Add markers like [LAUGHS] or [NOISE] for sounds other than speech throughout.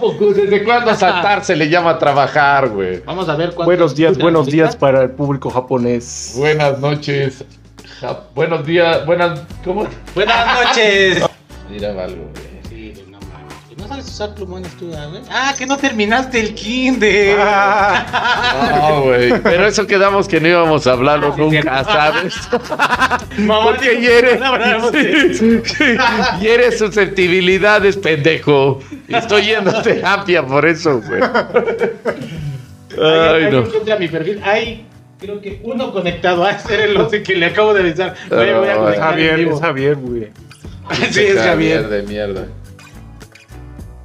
poco? ¿Desde cuándo saltar se le llama trabajar, güey? Vamos a ver cuántos Buenos días, buenos días para el público japonés. Buenas noches. Ja- buenos días, buenas. ¿Cómo? Buenas noches. Mira algo, güey. Sabes usar plumones tú, ah, güey? Ah, que no terminaste el kinder. No, güey. Pero eso quedamos que no íbamos a hablarlo nunca, ¿sabes? [LAUGHS] Mamá, Porque dijo, hiere, de eso. [LAUGHS] hiere susceptibilidades, pendejo. Y Estoy yendo a terapia por eso, güey. Ay, no. encontré a mi perfil. Hay, creo que uno conectado. A ser el 11 que le acabo de avisar. Oye, voy a Ah, Es conectar en Javier, vivo. es Javier, güey. [LAUGHS] Sí, es Javier. de mierda.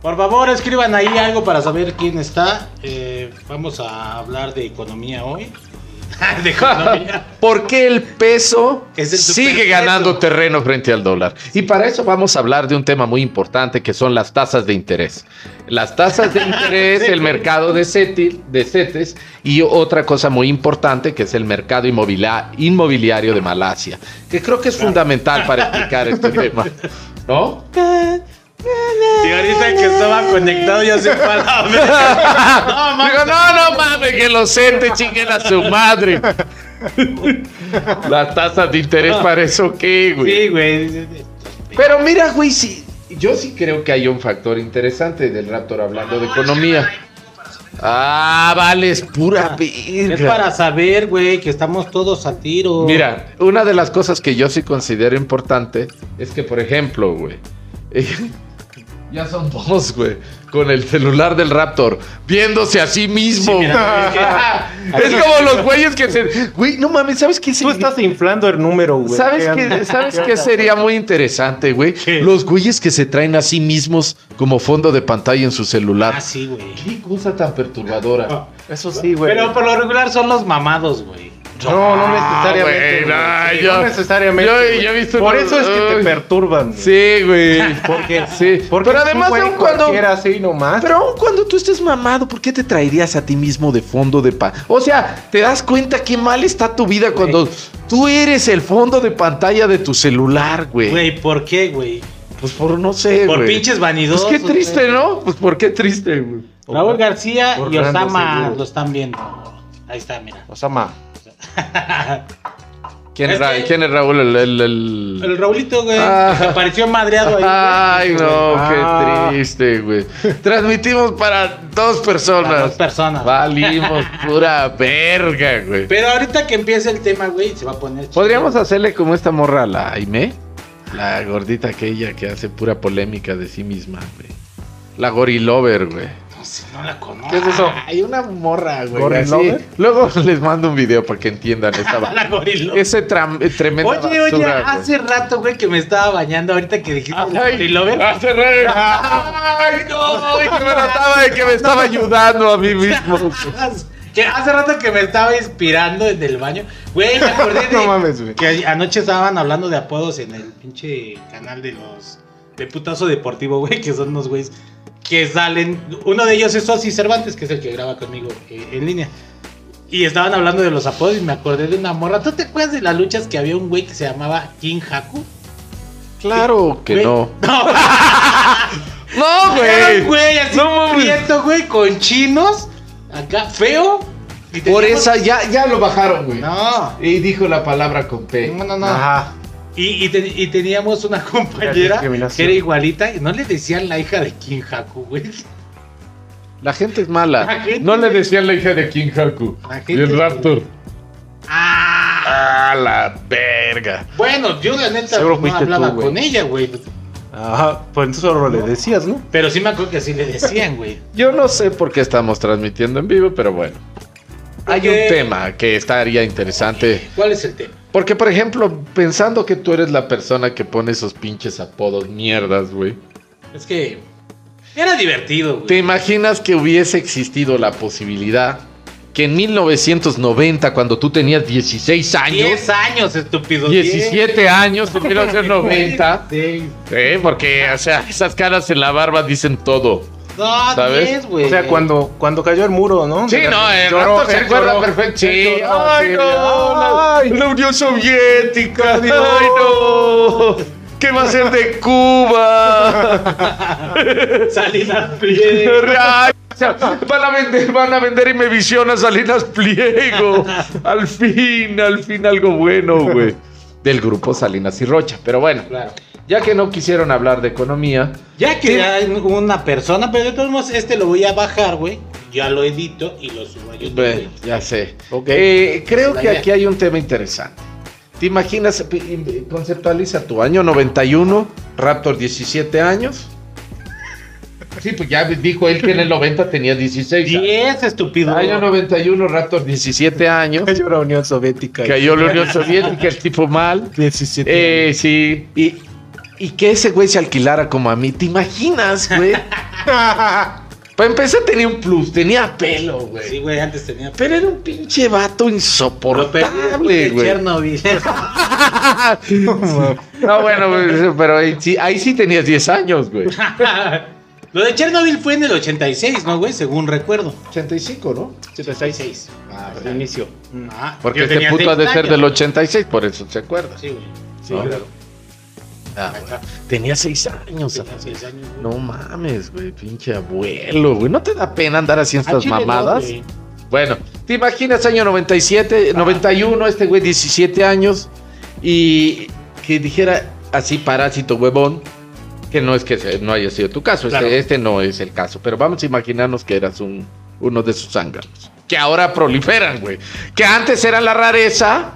Por favor, escriban ahí algo para saber quién está. Eh, vamos a hablar de economía hoy. [LAUGHS] de economía. [LAUGHS] ¿Por qué el peso Es el sigue ganando terreno frente al dólar? Y para eso vamos a hablar de un tema muy importante que son las tasas de interés. Las tasas de [LAUGHS] interés, el mercado de, CETI, de CETES y otra cosa muy importante que es el mercado inmobilia- inmobiliario de Malasia, que creo que es fundamental para explicar este tema. ¿No? Y ahorita que estaba conectado ya se fue a la verga. No, mames. [LAUGHS] Digo, no, no mames, que los CETES chinguen a su madre. Las tasas de interés para eso qué, güey. Sí, güey. Pero mira, güey, sí, yo sí creo que hay un factor interesante del Raptor hablando de economía. Ah, vale, es pura Es verga. para saber, güey, que estamos todos a tiro. Mira, una de las cosas que yo sí considero importante es que, por ejemplo, güey, [LAUGHS] ya son dos, güey, con el celular del Raptor, viéndose a sí mismo. Sí, mira, es [LAUGHS] como los güeyes que se... Güey, no mames, ¿sabes qué? Tú estás inflando el número, güey. ¿Sabes qué, ¿Sabes qué sería muy interesante, güey? ¿Qué? Los güeyes que se traen a sí mismos como fondo de pantalla en su celular. Ah, sí, güey. Qué cosa tan perturbadora. Eso sí, güey. Pero por lo regular son los mamados, güey. No, no necesariamente. güey, no, güey. Sí, yo- no necesariamente. yo- güey. yo he visto Por eso es que te perturban. güey. Sí, güey. [LAUGHS] Porque, Sí. porque Pero además, aun cuando. así nomás. Pero aun cuando tú estés mamado, ¿por qué te traerías a ti mismo de fondo de pantalla? O sea, ¿te das cuenta qué mal está tu vida cuando tú eres el fondo de pantalla de tu celular, güey? Güey, ¿por qué, güey? Pues por no sé, Por güey. pinches Pues vanidosos. qué triste, güey. ¿no? Pues por qué triste, güey. Raúl García Por y Osama lo están viendo. Ahí está, mira. Osama. ¿Quién es, Es Ra- que- quién es Raúl? El, el- el- El Raulito, güey. Ah. que apareció madreado ahí. güey. Ay, no, Ah. qué triste, güey. Transmitimos para dos personas. Para dos personas. Valimos [LAUGHS] pura verga, güey. Pero ahorita que empiece el tema, güey, se va a poner. Podríamos hacerle como esta morra a la Aime, la gordita aquella que hace pura polémica de sí misma, güey. La gorilover, güey. No sé, no la conozco. ¿Qué es eso? Hay una morra, güey. Luego les mando un video para que entiendan esta [LAUGHS] La. Ese tram- eh, tremenda Oye, oye, güey. hace rato, güey, que me estaba bañando ahorita que dijiste gorilover. hace re- Ay, no, que me trataba de que me estaba ayudando a mí [LAUGHS] mismo. Que hace rato que me estaba inspirando en el baño. Güey, me acordé [LAUGHS] de No mames, güey. que anoche estaban hablando de apodos en el pinche canal de los de putazo deportivo, güey, que son unos güeyes que salen. Uno de ellos es Sosi Cervantes, que es el que graba conmigo eh, en línea. Y estaban hablando de los apodos y me acordé de una morra. ¿Tú te acuerdas de las luchas que había un güey que se llamaba King Haku? Claro que Güey, no. No, [LAUGHS] No, Era güey. un güey así No prieto, güey, con chinos. Acá, feo. Por esa ya, ya lo bajaron, güey. No. Y dijo la palabra con P. No, no, no. Ajá. Y, y te- y teníamos una [LAUGHS] compañera que era igualita y no le decían la hija de King Haku, güey. La gente es mala. Gente- No le decían la hija de King Haku. Y el Raptor. Ah, Ah, la verga. bueno, yo la neta Seguro no hablaba tú, con ella, güey. Ajá. Pues entonces solo le decías, ¿no? Pero sí me acuerdo que así le decían, güey. [LAUGHS] Yo no sé por qué estamos transmitiendo en vivo, pero bueno. Hay un tema que estaría interesante. ¿Cuál es el tema? Porque, por ejemplo, pensando que tú eres la persona que pone esos pinches apodos mierdas, güey. Es que era divertido, ¿Te güey. imaginas que hubiese existido la posibilidad que en 1990, cuando tú tenías 16 años, 10 años, estúpido. 17 años, te quiero hacer 90? Sí. ¿eh? Porque, o sea, esas caras en la barba dicen todo. No, ¿Sabes? 10, güey. O sea, cuando, cuando cayó el muro, ¿no? Sí, no, el Lloró, Raptor se él acuerda perfecto. Sí, ay, no, la, ay. la Unión Soviética, [LAUGHS] ay, no. ¿Qué va a ser de Cuba? [LAUGHS] Salinas Pliego. [LAUGHS] Ay, o sea, van a vender, van a vender y me visiona Salinas Pliego. Al fin, al fin algo bueno, güey. Del grupo Salinas y Rocha. Pero bueno, Claro. Ya que no quisieron hablar de economía, Ya que hay una persona, pero de todos modos, este lo voy a bajar, güey. Ya lo edito y lo subo a YouTube. Bueno, ya sé. Ok. Eh, creo La que idea. aquí hay un tema interesante. ¿Te imaginas, pi- conceptualiza tu año 91, Raptor 17 años? Sí, pues ya dijo él que en el 90 tenía 16. 10, estúpido. Año 91, Raptor 17 años. Cayó la Unión Soviética. Cayó la Unión Soviética, el tipo mal. 17. Eh, sí. Y, y que ese güey se alquilara como a mí. ¿Te imaginas, güey? [LAUGHS] Para empezar tenía un plus, tenía pelo, güey. Sí, güey, antes tenía. Pero era un pinche vato insoportable, güey. Chernobyl. No, bueno, pero ahí sí, ahí sí tenías 10 años, güey. [LAUGHS] Lo de Chernobyl fue en el 86, ¿no, güey? Según recuerdo. 85, ¿no? 86. Ah, inicio. Ah, Porque este puto ha de ser años. del 86, por eso se acuerda. Sí, güey. Sí, ¿No? claro. Ah. Tenía 6 años. Tenía seis años. No mames, güey, pinche abuelo, güey. ¿No te da pena andar haciendo Al estas no, mamadas? Bueno, ¿te imaginas año 97, 91, este güey 17 años y que dijera así parásito huevón, que no es que no haya sido tu caso, este, Claro. este no es el caso, pero vamos a imaginarnos que eras un, uno de sus zánganos, que ahora proliferan, güey, que antes era la rareza.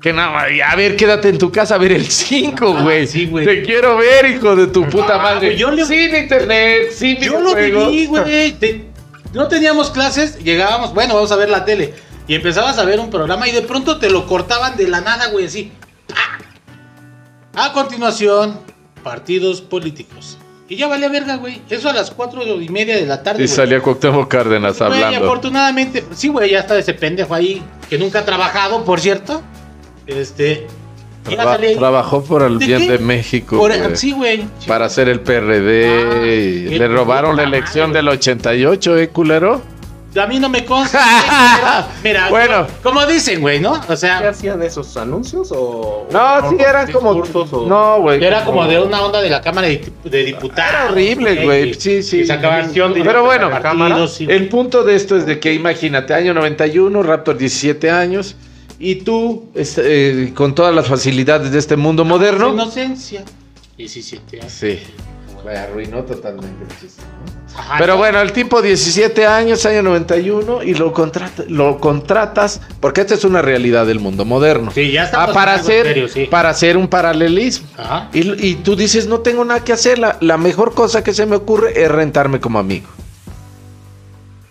Que nada, a ver, quédate en tu casa a ver el 5, Ah, güey. sí, güey. Te quiero ver, hijo de tu puta Ah, madre. güey, yo le- Sin internet, sin Yo lo viví, güey. Te- No teníamos clases, llegábamos, bueno, vamos a ver la tele. Y empezabas a ver un programa y de pronto te lo cortaban de la nada, güey, así. ¡pa! A continuación, partidos políticos. Y ya valía verga, güey. Eso a las cuatro y media de la tarde. Y salía Cuauhtémoc Cárdenas Güey, hablando. afortunadamente, sí, güey, ya está ese pendejo ahí, que nunca ha trabajado, por cierto. Este. Traba- trabajó por el ¿De bien qué? de México. Por- sí, güey. Para hacer el PRD. Ah, y qué Le robaron la elección madre. del 88, ¿eh, culero? A mí no me consta. [LAUGHS] mira, Bueno. como, como dicen, güey, ¿no? O ¿Qué sea, hacían esos anuncios o.? No, sí, eran como. o- No, güey. era como de una onda de la Cámara de, de Diputados. Era horrible, güey. Sí, sí. Pero bueno, la cámara. partidos, sí. El punto de esto es de que imagínate, año 91, Raptor 17 años, y tú, es- eh, con todas las facilidades de este mundo moderno. Inocencia. 17 años. Sí. Me arruinó totalmente el chiste. Ajá, Pero no. bueno, el tipo 17 años, año 91, y lo, contrata- lo contratas, porque esta es una realidad del mundo moderno. Sí, ya Ah, estamos para, hacer, serio, sí. para hacer un paralelismo. Ajá. Y, y tú dices, no tengo nada que hacer, la, la mejor cosa que se me ocurre es rentarme como amigo.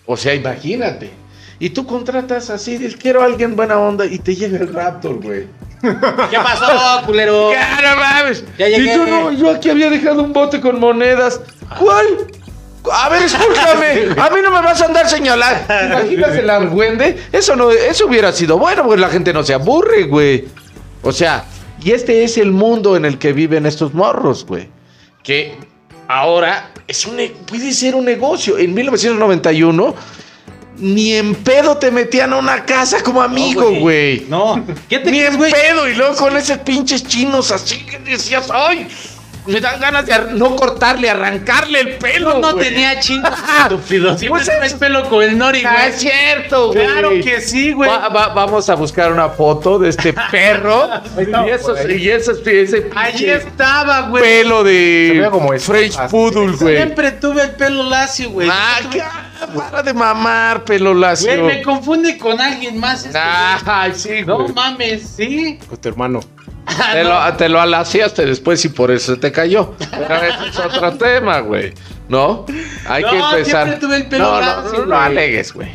O sea, imagínate. Y tú contratas así, dices, quiero a alguien buena onda, y te llega el Raptor, güey. [LAUGHS] ¿Qué pasó, culero? [LAUGHS] ¡Cara mames! Ya llegué. Y tú no, yo aquí había dejado un bote con monedas. ¿Cuál? A ver, escúchame. A mí no me vas a andar señalando. [LAUGHS] ¿Te imaginas el argüende? Eso no, eso hubiera sido bueno, porque la gente no se aburre, güey. O sea, y este es el mundo en el que viven estos morros, güey. Que ahora es un, puede ser un negocio. En 1991, ni en pedo te metían a una casa como amigo, güey. No. ¿Qué te Ni crees, en pedo, y luego con esos pinches chinos así que decías, ¡ay! Me dan ganas de no cortarle, arrancarle el pelo. No güey". tenía chingo, [LAUGHS] estúpido. Siempre Pues traes pelo con el nori, Ah, güey. es cierto, güey. Claro que sí, güey. Va- va- vamos a buscar una foto de este [LAUGHS] perro. y esos, y esos, ese Allí estaba, güey. pelo Se de ve como French. Poodle, güey. Siempre tuve el pelo lacio, güey. Ah, tuve- para de mamar, pelo lacio. Güey, me confunde con alguien más. este, Ay, sí, güey. No mames, sí. Con tu hermano. [LAUGHS] Te lo, te lo alaciaste después y por eso se te cayó. Pero ese es otro tema, güey. ¿No? Hay No, que empezar. siempre tuve el pelo no, no, no, no alegues, güey.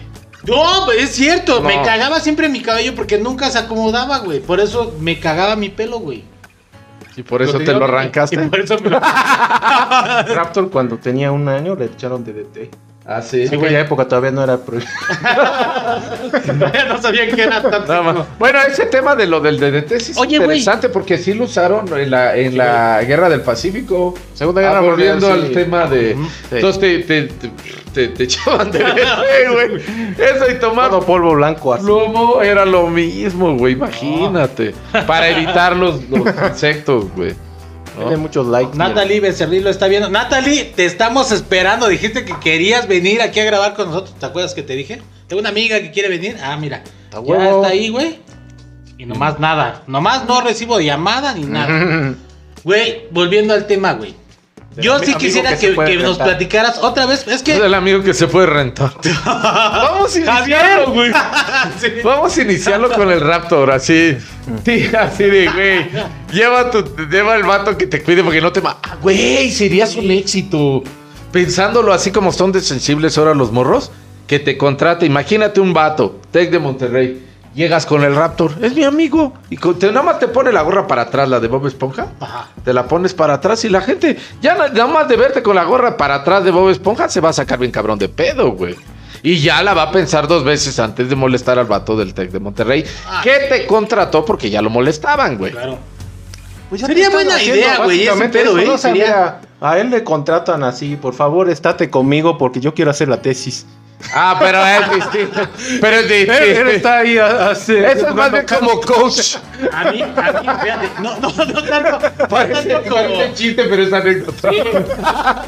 No, güey, es cierto. No. Me cagaba siempre mi cabello porque nunca se acomodaba, güey. Por eso me cagaba mi pelo, güey. Y por eso te tenía- lo Y arrancaste. por eso me... [LAUGHS] Raptor, cuando tenía un año, le echaron DDT. Ah, sí. En aquella época todavía no era prohibido. [LAUGHS] no sabía que era tanto. Nada más. Bueno, ese tema de lo del DDT sí es Oye, güey. interesante porque sí lo usaron en la, en la guerra del Pacífico. Segunda Ah, Guerra volviendo Mundial, al sí. tema de. Ujú, sí. Entonces te, te, te, te- te echaban DDT, [LAUGHS] güey. Eso y tomar Todo polvo blanco así. plomo era lo mismo, güey. Imagínate. Para evitar los, los insectos, güey. Tiene muchos likes. Natalie Becerril lo está viendo. Natalie, te estamos esperando. Dijiste que querías venir aquí a grabar con nosotros. ¿Te acuerdas que te dije? Tengo una amiga que quiere venir. Ah, mira. Está Ya huevo. está ahí, güey. Y nomás nada. Nomás no recibo llamada ni nada. [LAUGHS] Güey, volviendo al tema, güey. Yo sí quisiera que nos platicaras otra vez. Es Es que. el amigo que se puede rentar. [LAUGHS] Vamos a iniciarlo, güey. [LAUGHS] Sí. Vamos a iniciarlo con el Raptor, así. Sí, así de, güey. Lleva, tu, lleva el vato que te cuide porque no te... ma- Ah, güey, serías un éxito. Pensándolo así como son de sensibles ahora los morros, que te contrate. Imagínate un vato, Tech de Monterrey. Llegas con el Raptor, es mi amigo. Y con- te, nada más te pone la gorra para atrás, la de Bob Esponja. Ajá. Te la pones para atrás y la gente, ya na- nada más de verte con la gorra para atrás de Bob Esponja, se va a sacar bien cabrón de pedo, güey. Y ya la va a pensar dos veces antes de molestar al vato del Tec de Monterrey, Ah. que te contrató porque ya lo molestaban, güey. Claro. Pues ya Sería buena haciendo idea, güey, eso, ¿eh? ¿no? Sería- a él le contratan así, por favor, estate conmigo porque yo quiero hacer la tesis. Ah, pero es distinto. Pero es Él, él distinto. está ahí Eso es más bien como coach. A mí, a mí, fíjate. No, no, no tanto. No tanto como. chiste, pero es anécdota.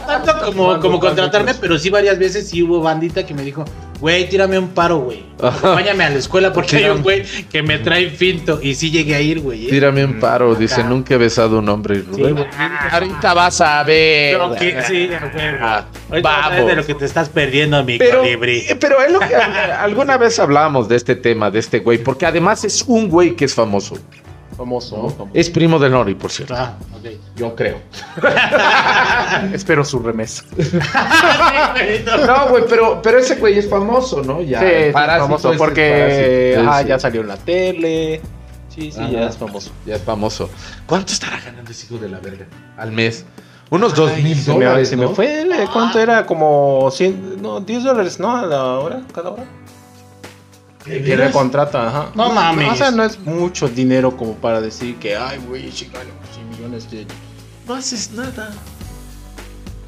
tanto como, como contratarme, pero sí varias veces sí hubo bandita que me dijo, güey, tírame un paro, güey. Acompáñame a la escuela porque hay un güey que me trae finto. Y sí llegué a ir, güey. ¿eh? Tírame un paro, dice, nunca he besado a un hombre. Sí, güey. Ahorita vas a ver. Pero que- sí, güey. Ah, vamos. de lo que te estás perdiendo, mi Pero, colibrí. eh, pero es lo que [LAUGHS] alguna vez hablábamos de este tema, de este güey, porque además es un güey que es famoso. Famoso. ¿no? famoso. Es primo de Nori, por cierto. Ah, ok. Yo creo. [LAUGHS] Espero su remesa. [LAUGHS] No, güey, pero, pero ese güey es famoso, ¿no? Ya, sí, Parásito famoso es porque sí. ya salió en la tele. Sí, sí, ya es famoso. Ya es famoso. ¿Cuánto estará ganando ese hijo de la verga? Al mes. Unos dos Ay, mil se me, dólares, se me fue. ¿cuánto era? Como 100, no, 10 dólares, ¿no? A la hora, cada hora. ¿De Que veras? le contrata, ajá. No mames. O sea, no es mucho dinero como para decir que, ay, güey, gano 100 millones de... No haces nada.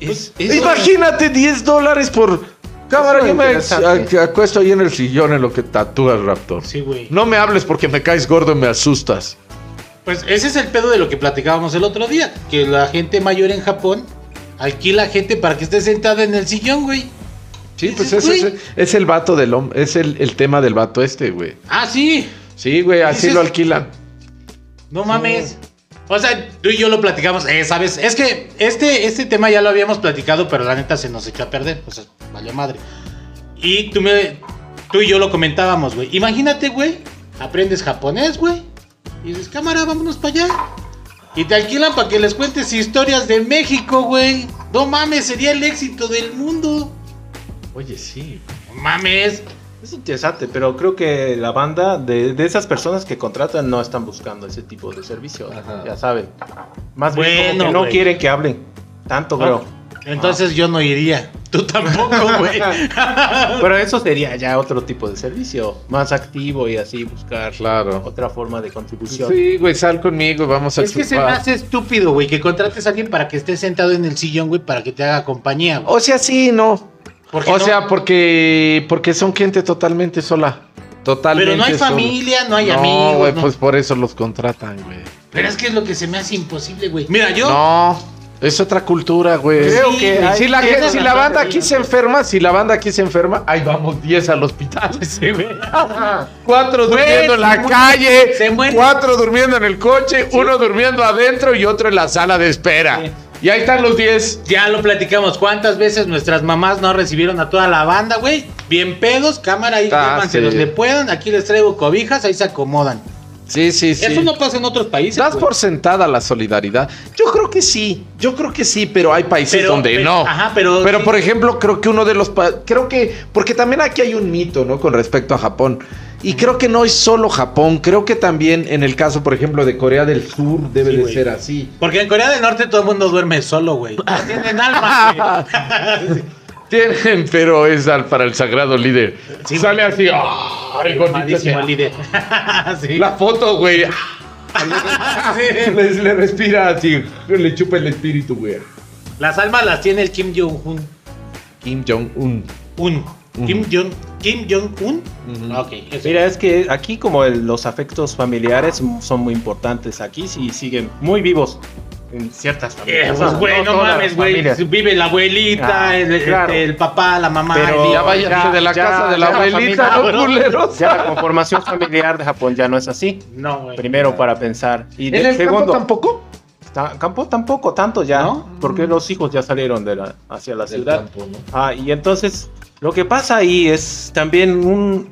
Es, Imagínate 10 dólares por... Cámara, yo me acuesto ahí en el sillón en lo que tatúas, Raptor. Sí, güey. No me hables porque me caes gordo y me asustas. Pues ese es el pedo de lo que platicábamos el otro día. Que la gente mayor en Japón alquila gente para que esté sentada en el sillón, güey. Sí, pues es, güey. es el vato del hombre, es el, el tema del vato este, güey. Ah, sí. Sí, güey, así lo alquilan. No mames. O sea, tú y yo lo platicamos, eh, ¿sabes? Es que este, este tema ya lo habíamos platicado, pero la neta se nos echó a perder. O sea, valió madre. Y tú, me, tú y yo lo comentábamos, güey. Imagínate, güey, aprendes japonés, güey. Y dices, cámara, vámonos para allá. Y te alquilan para que les cuentes historias de México, güey. No mames, sería el éxito del mundo. Oye, sí. No mames. Es interesante, pero creo que la banda de, de esas personas que contratan no están buscando ese tipo de servicio. Ajá. Ya saben. Más bien como Bueno, que no güey. quieren que hablen. Tanto, creo. Entonces yo no iría. Tú tampoco, [LAUGHS] güey. [LAUGHS] Pero eso sería ya otro tipo de servicio. Más activo y así buscar Claro. otra forma de contribución. Sí, güey, sal conmigo, vamos a Es que se me hace estúpido, güey, que contrates a alguien para que esté sentado en el sillón, güey, para que te haga compañía, güey. O sea, sí, no. ¿Por qué O no? sea, porque porque son gente totalmente sola. Totalmente pero no hay sola. familia, no hay no, amigos. güey, no. pues por eso los contratan, güey. Pero es que es lo que se me hace imposible, güey. Mira, yo. No, es otra cultura, güey. Creo Sí, que Si la, gente- si la banda aquí se enferma, si la banda aquí se enferma, ahí vamos 10 al hospital. [LAUGHS] Sí, güey. Cuatro Güey, durmiendo en la calle, cuatro durmiendo en el coche, uno durmiendo adentro y otro en la sala de espera. Y ahí están los 10. Ya lo platicamos. ¿Cuántas veces nuestras mamás no recibieron a toda la banda, güey? Bien pedos, cámara ahí, Ah, sí. donde puedan. Aquí les traigo cobijas, ahí se acomodan. Sí, sí, sí. Eso no pasa en otros países. ¿Das güey. por sentada la solidaridad? Yo creo que sí, yo creo que sí, pero hay países Pero- donde pero- no. ajá, pero Pero sí. por ejemplo, creo que uno de los creo que porque también aquí hay un mito, ¿no? Con respecto a Japón. Y creo que no es solo Japón, creo que también en el caso, por ejemplo, de Corea del Sur debe Sí, de ser así. Porque en Corea del Norte todo el mundo duerme solo, güey. No tienen alma, güey. [LAUGHS] Tienen, pero es al- para el sagrado líder. Sí, Sale así. Malísimo el líder. [LAUGHS] sí. La foto, güey. [LAUGHS] Le, le respira así, le chupa el espíritu, güey. Las almas las tiene el Kim Jong-un. Kim Jong-un. Un. Kim Jong Kim Jong-un. Ujú. Ok, eso. Mira, es que aquí como el- los afectos familiares son muy importantes. Aquí sí siguen muy vivos. en ciertas Eh, familias. pues, güey, no, mames, güey. Vive la abuelita, Ah, el, el- claro. el papá, la mamá. Pero Ya váyanse ya- de la ya- casa de la ya abuelita, familia, ¿no, culeros? Ya la conformación familiar de Japón ya no es así. No, güey. Primero para pensar. Y ¿En de- el segundo, campo tampoco? ta- campo tampoco tanto ya. ¿No? Porque los hijos ya salieron de la, hacia la Del ciudad. campo, ¿no? Ah, y entonces lo que pasa ahí es también un-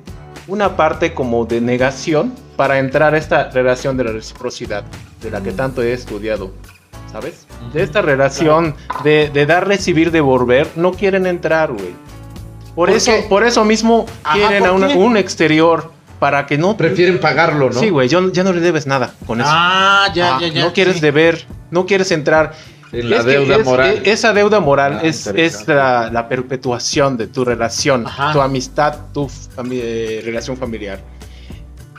una parte como de negación para entrar a esta relación de la reciprocidad, de la que tanto he estudiado, ¿sabes? De esta relación de, de dar, recibir, devolver, no quieren entrar, güey. Por, ¿Por eso, qué? por eso mismo Ajá, quieren ¿por a una- un exterior para que no... Prefieren pagarlo, ¿no? Sí, güey, yo- ya no le debes nada con eso. Ah, ya, Ah, ya, ya. no quieres sí. deber, no quieres entrar. La Es deuda es- moral. e- esa deuda moral Ah, es, es la, la perpetuación de tu relación, Ajá. tu amistad, tu fami- eh, relación familiar.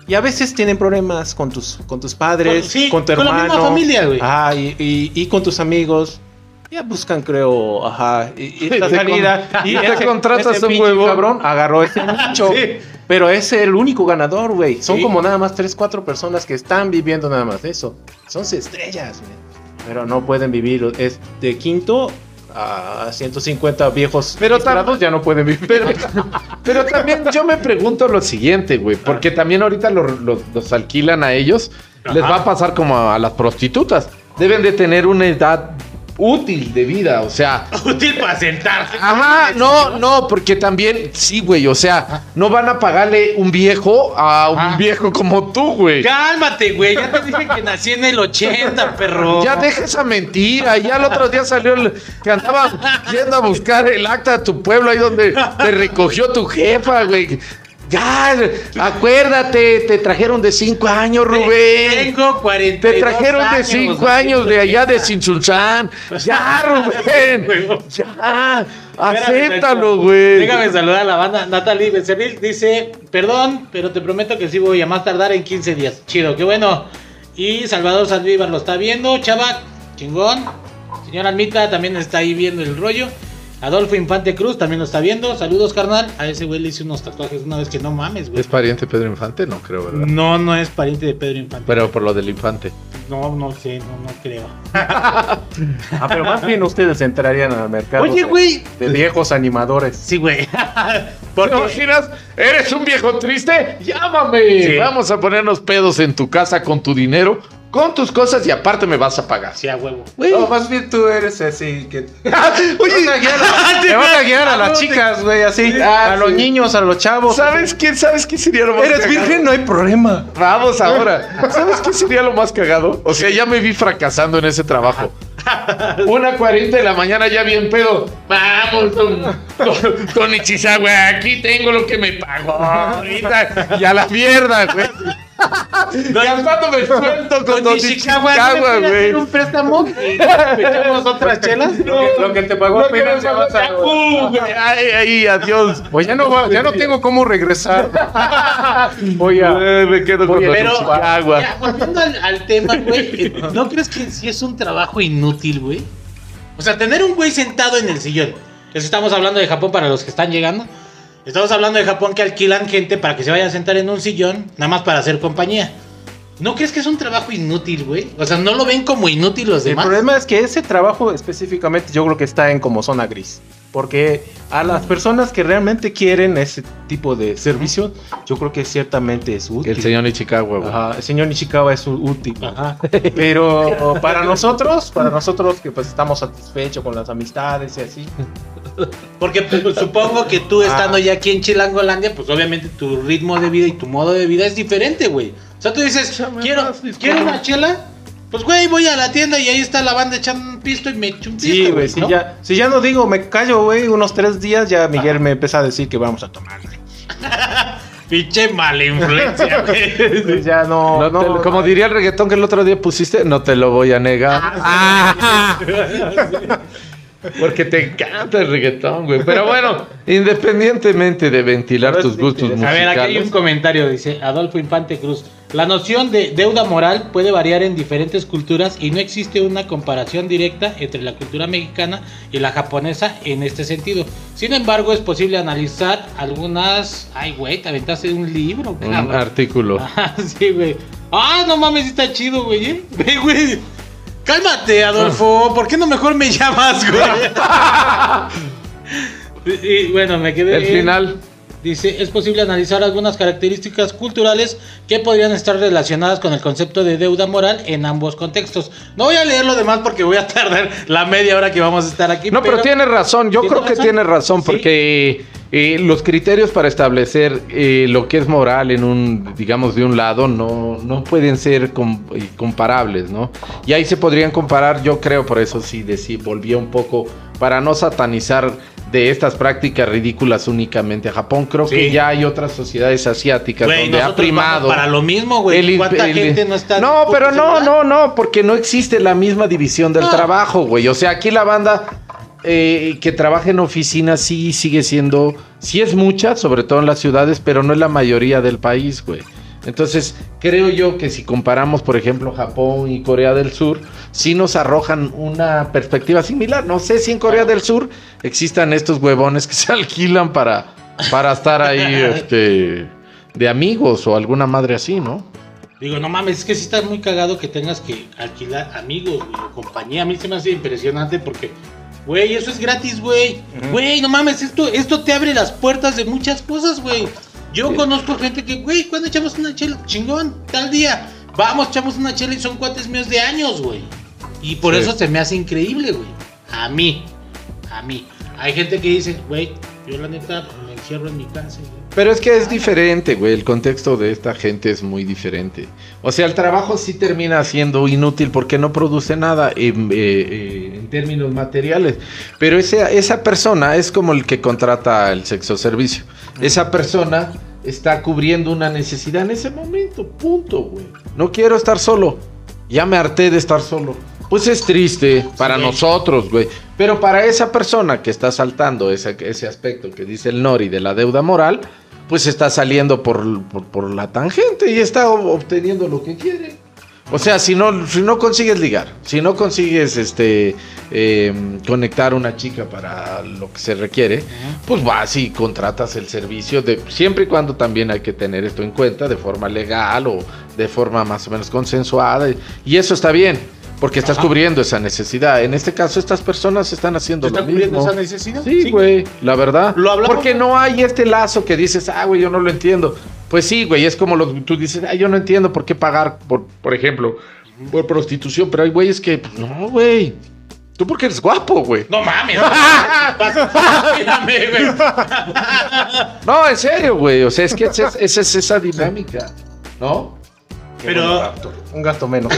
Y a veces tienen problemas con tus, con tus padres, Con- sí, con tu con la hermano. misma familia, güey. Ajá, y, y- y con tus amigos. Ya buscan, creo, ajá, y, y [LAUGHS] esta Te salida. con- [LAUGHS] y te contratas ese un huevo. cabrón agarró ese [LAUGHS] nicho. Sí. Pero es el único ganador, güey. Son Sí. como nada más 3, 4 personas que están viviendo nada más de eso. Son estrellas, güey. Pero no pueden vivir. Es de quinto a 150 viejos Pero ya no pueden vivir. Pero, pero también yo me pregunto lo siguiente, güey, porque también ahorita los, los- los alquilan a ellos, les va a pasar como a las prostitutas. Deben de tener una edad útil de vida, o sea, [LAUGHS] Útil para sentarse. Ajá, no, no, porque también, sí, güey, o sea, no van a pagarle un viejo a un Ajá. viejo como tú, güey. Cálmate, güey. Ya te dije que nací en el 80, perro. Ya deja esa mentira. Ya el otro día salió el- que andaba yendo a buscar el acta de tu pueblo ahí donde te recogió tu jefa, güey. Ya, acuérdate, te trajeron de cinco años, Rubén. Tengo 40. Te trajeron de cinco años de allá de Sinsulzán. Ya, Rubén. [LAUGHS] Ya, acéptalo, güey. Déjame saludar a la banda. Natalie Becerril dice: Perdón, pero te prometo que sí voy a más tardar en 15 días. Chido, qué bueno. Y Salvador Saldívar lo está viendo. Chava, chingón. Señora Almita también está ahí viendo el rollo. Adolfo Infante Cruz también lo está viendo. Saludos, carnal. A ese güey le hice unos tatuajes una vez que no mames, güey. ¿Es pariente Pedro Infante? No creo, ¿verdad? No, no es pariente de Pedro Infante. Pero por lo del infante. No, no sé, no, no creo. [LAUGHS] Ah, pero más bien ustedes entrarían al mercado Oye, de- güey. de, viejos animadores. Sí, güey. ¿Te [LAUGHS] Porque imaginas? ¿Eres un viejo triste? Llámame. Sí. Vamos a ponernos pedos en tu casa con tu dinero, con tus cosas y aparte me vas a pagar. sí, a huevo. Güey. No, más bien tú eres así que... [LAUGHS] Oye, [LAUGHS] Te vas a guiar a, te vas a, guiar a las chicas, güey, así. Ah, a los sí. niños, a los chavos. ¿sabes qué? ¿Sabes qué sería lo más ¿Eres cagado? virgen? No hay problema. Vamos ahora. ¿Sabes qué sería lo más cagado? O sea, ya me vi fracasando en ese trabajo. [LAUGHS] Una 40 de la mañana ya bien pedo. Vamos, don, don, don aquí tengo lo que me pagó. ahorita. Y a la mierda, güey. Gastándome suelto con don Ishikawa, Ichizawa, ¿no me puede hacer güey. un préstamo? ¿Y ¿Metemos [LAUGHS] otras chelas? Lo que, lo que te pagó apenas ya vas a... Ay, ay, adiós. Pues ya no, va- ya no tengo cómo regresar. [LAUGHS] Voy a... Me quedo con Ichizawa. ya, volviendo al, al tema, güey, ¿no crees que sí es un trabajo inútil, güey? O sea, tener un güey sentado en el sillón. Eso estamos hablando de Japón para los que están llegando. Estamos hablando de Japón que alquilan gente para que se vaya a sentar en un sillón, nada más para hacer compañía. ¿No crees que es un trabajo inútil, güey? O sea, ¿no lo ven como inútil los El demás? problema es que ese trabajo específicamente yo creo que está en como zona gris. Porque a las personas que realmente quieren ese tipo de servicio, yo creo que ciertamente es útil. El señor Ichikawa, güey. Ajá, el señor Nishikawa es útil. Ajá. [LAUGHS] Pero para nosotros, para nosotros que pues estamos satisfechos con las amistades y así. [LAUGHS] Porque pues, supongo que tú estando ya aquí en Chilangolandia, pues obviamente tu ritmo de vida y tu modo de vida es diferente, güey. O sea, tú dices, Échame quiero, más, quiero una chela, pues güey, voy a la tienda y ahí está la banda echando un pisto y me echo un pisto. Sí, güey, si ¿no? ya, si ya no digo, me callo, güey, unos tres días, ya Miguel me empieza a decir que vamos a tomar. güey. [LAUGHS] Pinche mala influencia, [LAUGHS] güey. Pues ya no, No te- no, como diría el reggaetón que el otro día pusiste, no te lo voy a negar. Ah. Porque te encanta el reggaetón, güey. Pero bueno, independientemente de ventilar tus gustos interesante. A ver, aquí hay un musicales. comentario, dice Adolfo Infante Cruz. La noción de deuda moral puede variar en diferentes culturas y no existe una comparación directa entre la cultura mexicana y la japonesa en este sentido. Sin embargo, es posible analizar algunas... Ay, güey, te aventaste un libro, Un cabrón. artículo. [LAUGHS] Ah, sí, güey. Ah, no mames, está chido, güey. ¿eh? Ve, güey. Cálmate, Adolfo. ¿Por qué no mejor me llamas, güey? [LAUGHS] y, y bueno, me quedé. El final. Dice, es posible analizar algunas características culturales que podrían estar relacionadas con el concepto de deuda moral en ambos contextos. No voy a leer lo demás porque voy a [LAUGHS] tardar la media hora que vamos a estar aquí. No, pero, tiene razón. Yo ¿Tiene creo que tiene razón Sí. porque eh, los criterios para establecer eh, lo que es moral en un, digamos, de un lado no, no pueden ser com- eh, comparables, ¿no? Y ahí se podrían comparar, yo creo, por eso sí, decí, volvía un poco para no satanizar de estas prácticas ridículas únicamente a Japón. Creo que ya hay otras sociedades asiáticas Güey, donde ha primado. para lo mismo, güey. ¿Cuánta el- gente no está? No, pero no, no, no, porque no existe la misma división del No. trabajo, güey. O sea, aquí la banda eh, que trabaja en oficinas sí sigue siendo, sí es mucha, sobre todo en las ciudades, pero no es la mayoría del país, güey. Entonces, creo yo que si comparamos, por ejemplo, Japón y Corea del Sur, sí nos arrojan una perspectiva similar. No sé si en Corea del Sur existan estos huevones que se [LAUGHS] alquilan para, para estar ahí, este, de amigos o alguna madre así, ¿no? Digo, no mames, es que sí está muy cagado que tengas que alquilar amigos, güey, o compañía. A mí se me hace impresionante porque, güey, eso es gratis, güey. Güey, no mames, esto, esto te abre las puertas de muchas cosas, güey. Yo Sí. conozco gente que, güey, ¿cuándo echamos una chela? Chingón, tal día. Vamos, echamos una chela y son cuates míos de años, güey. Y por Sí. eso se me hace increíble, güey. A mí, a mí. Hay gente que dice, güey, yo la neta me encierro en mi casa, güey. Pero es que es diferente, güey. El contexto de esta gente es muy diferente. O sea, el trabajo sí termina siendo inútil porque no produce nada en, eh, eh, en términos materiales. Pero esa, esa persona es como el que contrata el sexo servicio. Esa persona está cubriendo una necesidad en ese momento. Punto, güey. No quiero estar solo. Ya me harté de estar solo. Pues es triste para nosotros, güey. Pero para esa persona que está saltando ese, ese aspecto que dice el Nori de la deuda moral, pues está saliendo por, por, por la tangente y está obteniendo lo que quiere. O sea, si no, si no consigues ligar, si no consigues este eh, conectar una chica para lo que se requiere, pues vas y contratas el servicio de siempre y cuando también hay que tener esto en cuenta de forma legal o de forma más o menos consensuada y, y eso está bien porque estás Ajá. cubriendo esa necesidad. En este caso estas personas están haciendo ¿Se lo cubriendo mismo. esa necesidad? Sí, güey, la verdad. Lo hablamos- Porque no hay este lazo que dices, ah, güey, yo no lo entiendo. Pues sí, güey, es como lo tú dices, ah, yo no entiendo por qué pagar, por, por ejemplo, por prostitución, pero hay güeyes que, pues, no, güey. Tú porque eres guapo, güey. No mames. Mírame, [LAUGHS] güey. No, en serio, güey. O sea, es que esa es, esa es esa dinámica, ¿no? Pero Un gasto menos. [LAUGHS]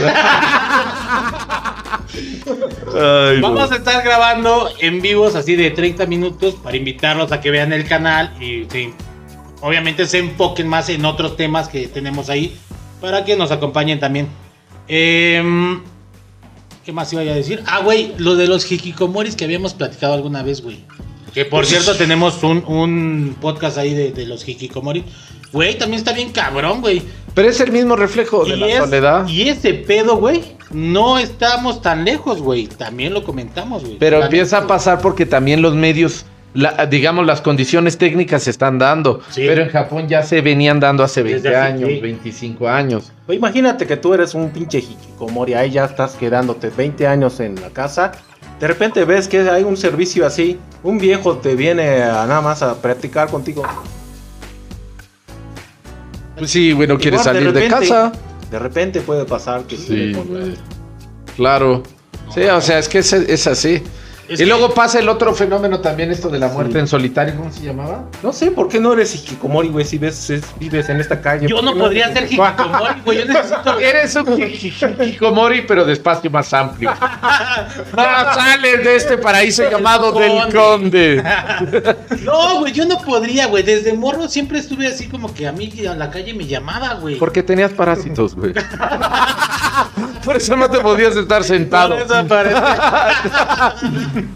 vamos a estar grabando en vivos así de 30 minutos para invitarlos a que vean el canal y sí, obviamente se enfoquen más en otros temas que tenemos ahí para que nos acompañen también. Em, ¿Qué más iba a decir? Ah, güey, lo de los hikikomoris que habíamos platicado alguna vez, güey. Que por cierto tenemos un, un podcast ahí de, de los hikikomori. Güey, también está bien cabrón, güey. Pero es el mismo reflejo de Y, la es- soledad. y ese pedo, güey, no estamos tan lejos, güey. También lo comentamos, güey. Pero empieza a pasar porque también los medios, la- digamos, las condiciones técnicas se están dando. Sí. Pero en Japón ya se venían dando hace 20 Desde hace- años, sí. 25 años. O Imagínate que tú eres un pinche hikikomori, ahí ya estás quedándote 20 años en la casa. De repente ves que hay un servicio así, un viejo te viene a nada más a practicar contigo. Pues sí, güey, no quieres Igual, salir de, repente- casa. De repente puede pasar que Sí. Claro. Sí, o sea, es que es, es así. Es y que- luego pasa el otro fenómeno también, esto de la muerte Sí. en solitario, ¿cómo se llamaba? No sé por qué no eres hikikomori, güey, si ves, es- vives en esta calle. Yo ¿Por no podría ser hikikomori, güey. Yo necesito. [LAUGHS] Eres un hi- hi- hikikomori, pero de espacio más amplio. [LAUGHS] No sales de este paraíso llamado del conde. [LAUGHS] No, güey, yo no podría, güey. Desde morro siempre estuve así como que a mí a la calle me llamaba, güey. Porque tenías parásitos, güey. Por eso no te podías estar sentado. Por eso parece-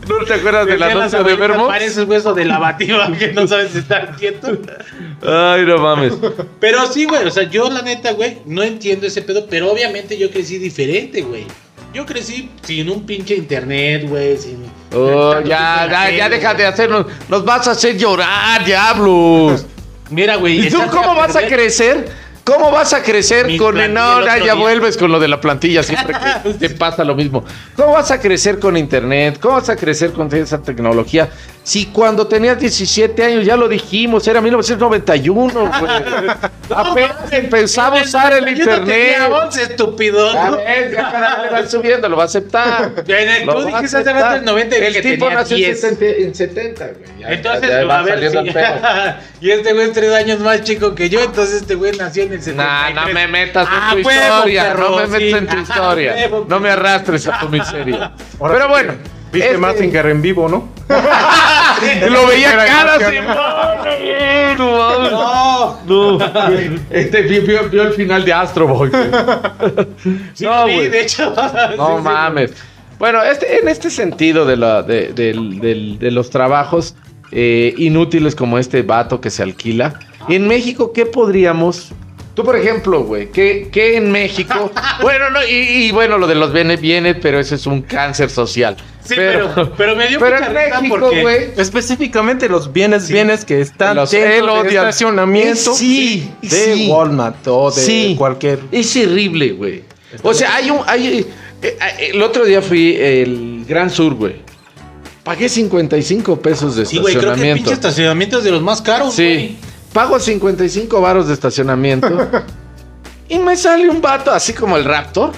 ¿No te acuerdas del anuncio de abuelitas, Vermo? Pareces hueso de lavativa que no sabes estar quieto. Ay, no mames. Pero sí, güey, o sea, yo la neta, güey, no entiendo ese pedo, pero obviamente yo crecí diferente, güey. Yo crecí sin un pinche internet, güey, sin... Oh, ya, ya, ya deja de hacernos. Nos vas a hacer llorar, diablos. Mira, güey. ¿Y tú cómo vas a crecer ¿Cómo vas a crecer Mi con plantilla no, el ya, ya día. vuelves con lo de la plantilla siempre que [LAUGHS] te pasa lo mismo? ¿Cómo vas a crecer con internet? ¿Cómo vas a crecer con esa tecnología? Si cuando tenías 17 años ya lo dijimos, era 1991, güey. [LAUGHS] Apenas empezaba a usar el Yo no tenía internet. 11, estúpido. A ver, ya cada vez van subiendo, lo va a aceptar. El- Lo tú va a dijiste hace rato el 90 y El que tipo nació en 10. 70, en 70, güey. Ya- Entonces, ya va a ver, saliendo sí. el [LAUGHS] y este güey es tres años más chico que yo, entonces este güey nació en el 73. Nah, no me metas en Ah, tu huevo, historia, perro, no me metas sí. en tu Ah, historia. huevo, No me arrastres a tu miseria. Ahora Pero sí bueno, Viste este- Mazinger en vivo, ¿no? [LAUGHS] lo veía así. emocionante. No, no, no. Este vio, vio- vio el final de Astro Boy. Sí, No, sí, de hecho. [LAUGHS] No Sí, sí. mames. Bueno, este, en este sentido de, la, de, del- del- de los trabajos eh, inútiles como este vato que se alquila, en México, ¿qué podríamos... Tú, por ejemplo, güey, ¿qué, qué en México? [LAUGHS] bueno, no, y, y bueno, lo de los bienes, bienes, pero eso es un cáncer social. Sí, pero, pero me dio pero mucha en México, porque- güey, Específicamente los bienes, Sí. bienes que están Los- dentro de estacionamiento Sí, de sí. Walmart o de Sí. cualquier. Es horrible, güey. O sea, hay un. Hay, eh, eh, el otro día fui el Gran Sur, güey. Pagué 55 pesos de Sí, güey, creo que el pinche estacionamiento. estacionamiento es de los más caros, Sí. Pago 55 varos de estacionamiento. [LAUGHS] y me sale un vato así como el Raptor.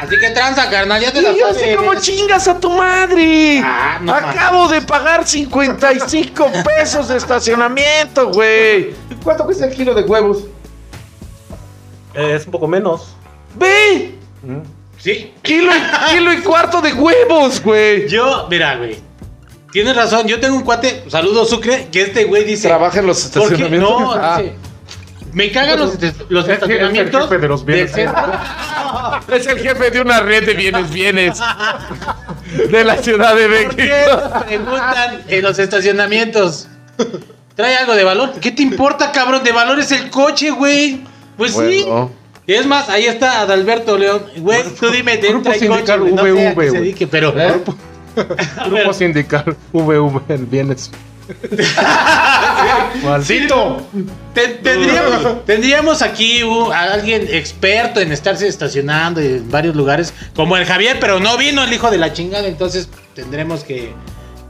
Así que tranza, carnal, ya te Y la yo así como chingas a tu madre. Ah, no Acabo de pagar 55 [LAUGHS] pesos de estacionamiento, güey. ¿Cuánto cuesta el kilo de huevos? Eh, es un poco menos. Ve. Sí. Kilo y, kilo y cuarto de huevos, güey. Yo, mira, güey. Tienes razón, yo tengo un cuate, saludos Sucre, que este güey dice. ¿Trabaja en los ¿por qué? estacionamientos? No, Ah. dice. Me cagan los, est- los Es el- es el estacionamientos jefe de los bienes. del centro. [LAUGHS] Es el jefe de una red de bienes bienes de la Ciudad de ¿Por qué México. preguntan en los estacionamientos? ¿Trae algo de valor? ¿Qué te importa, cabrón? De valor es el coche, güey. Pues sí. Bueno, es más, ahí está Adalberto León. Güey, tú dime, ¿te Grupo trae coche? No sé a VV, qué se güey. dedique, pero... ¿Eh? [LAUGHS] Grupo sindical VV en bienes. [LAUGHS] Maldito. Te- tendríamos, [LAUGHS] tendríamos aquí uh, a alguien experto en estarse estacionando en varios lugares, como el Javier, pero no vino el hijo de la chingada, entonces tendremos que,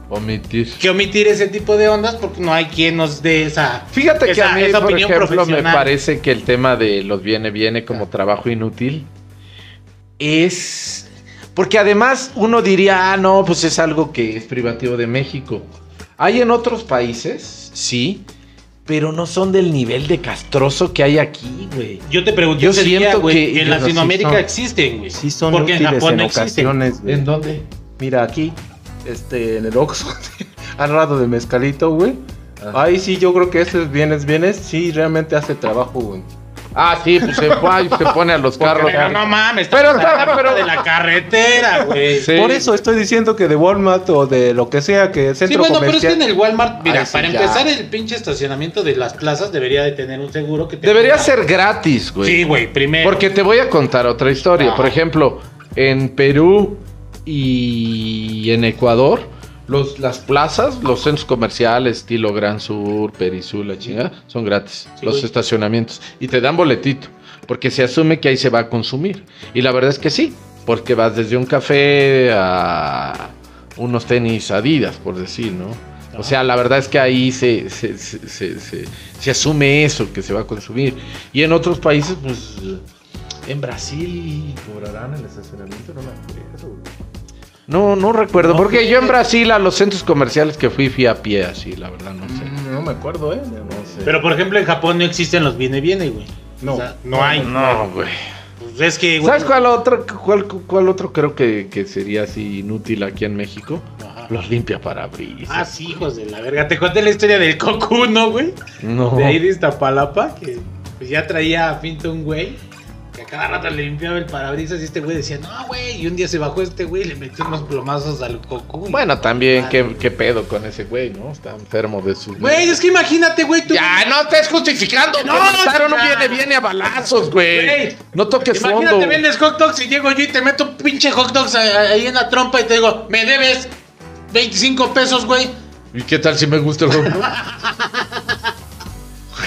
omitir. que omitir ese tipo de ondas porque no hay quien nos dé esa, Fíjate que esa- a mí, esa por opinión ejemplo, me parece que el tema de los viene viene como trabajo inútil es porque además uno diría, ah, no, pues es algo que es privativo de México. Hay en otros países, sí, pero no son del nivel de castroso que hay aquí, güey. Yo te pregunté Yo siento güey, que- en Latinoamérica sí son- existen, güey. Sí son porque en Japón en no existen. ocasiones. ¿En dónde? Mira aquí, este, en el Oxxo, [LAUGHS] al lado de mezcalito, güey. Ahí sí, yo creo que ese es bienes, bienes, sí realmente hace trabajo, güey. Ah, sí, pues se, va y se pone a los carros. Pero no mames, Pero pero está- pero- de la carretera, güey. Sí. Por eso estoy diciendo que de Walmart o de lo que sea que el Sí, centro bueno, pero es que en el Walmart, mira, para ya. empezar el pinche estacionamiento de las plazas debería de tener un seguro que te Debería ser gratis, güey. Sí, güey, primero. Porque te voy a contar otra historia. Por ejemplo, en Perú y en Ecuador, los, las plazas, los centros comerciales, estilo Gran Sur, Perisur, la chingada, son gratis. Sí, los güey. estacionamientos. Y te dan boletito. Porque se asume que ahí se va a consumir. Y la verdad es que sí. Porque vas desde un café a unos tenis Adidas, por decir, ¿no? O sea, la verdad es que ahí se, se, se, se- se- se asume eso, que se va a consumir. Y en otros países, pues, en Brasil cobrarán el estacionamiento, no me acuerdo. No, no recuerdo, No, porque yo en Brasil a los centros comerciales que fui, fui a pie, así, la verdad, no sé. Mm, No me acuerdo, ¿eh? No sé. Pero por ejemplo en Japón no existen los viene viene, güey. No. O sea, no hay. No, güey. Pues es que, güey. ¿Sabes cuál otro, cuál, cuál otro creo que, que sería así inútil aquí en México? Ajá. Los limpia parabrisas. Ah, sí, hijos de la verga. Te conté la historia del Cocu, ¿no, güey? No. De ahí de Iztapalapa, que pues ya traía a pinto un güey. Cada rato le limpiaba el parabrisas y este güey decía, no, güey. Y un día se bajó este güey y le metió unos plomazos al Cocu. Bueno, también, Ah, ¿qué, qué pedo con ese güey, ¿no? Está enfermo de su... Güey, es que imagínate, güey. Tú... Ya, no estés justificando. No, No, un viene, viene a balazos, güey. No toques Imagínate, fondo. vendes hot dogs y llego yo y te meto un pinche hot dogs ahí en la trompa y te digo, me debes 25 pesos, güey. ¿Y qué tal si me gusta el [LAUGHS] hot dog?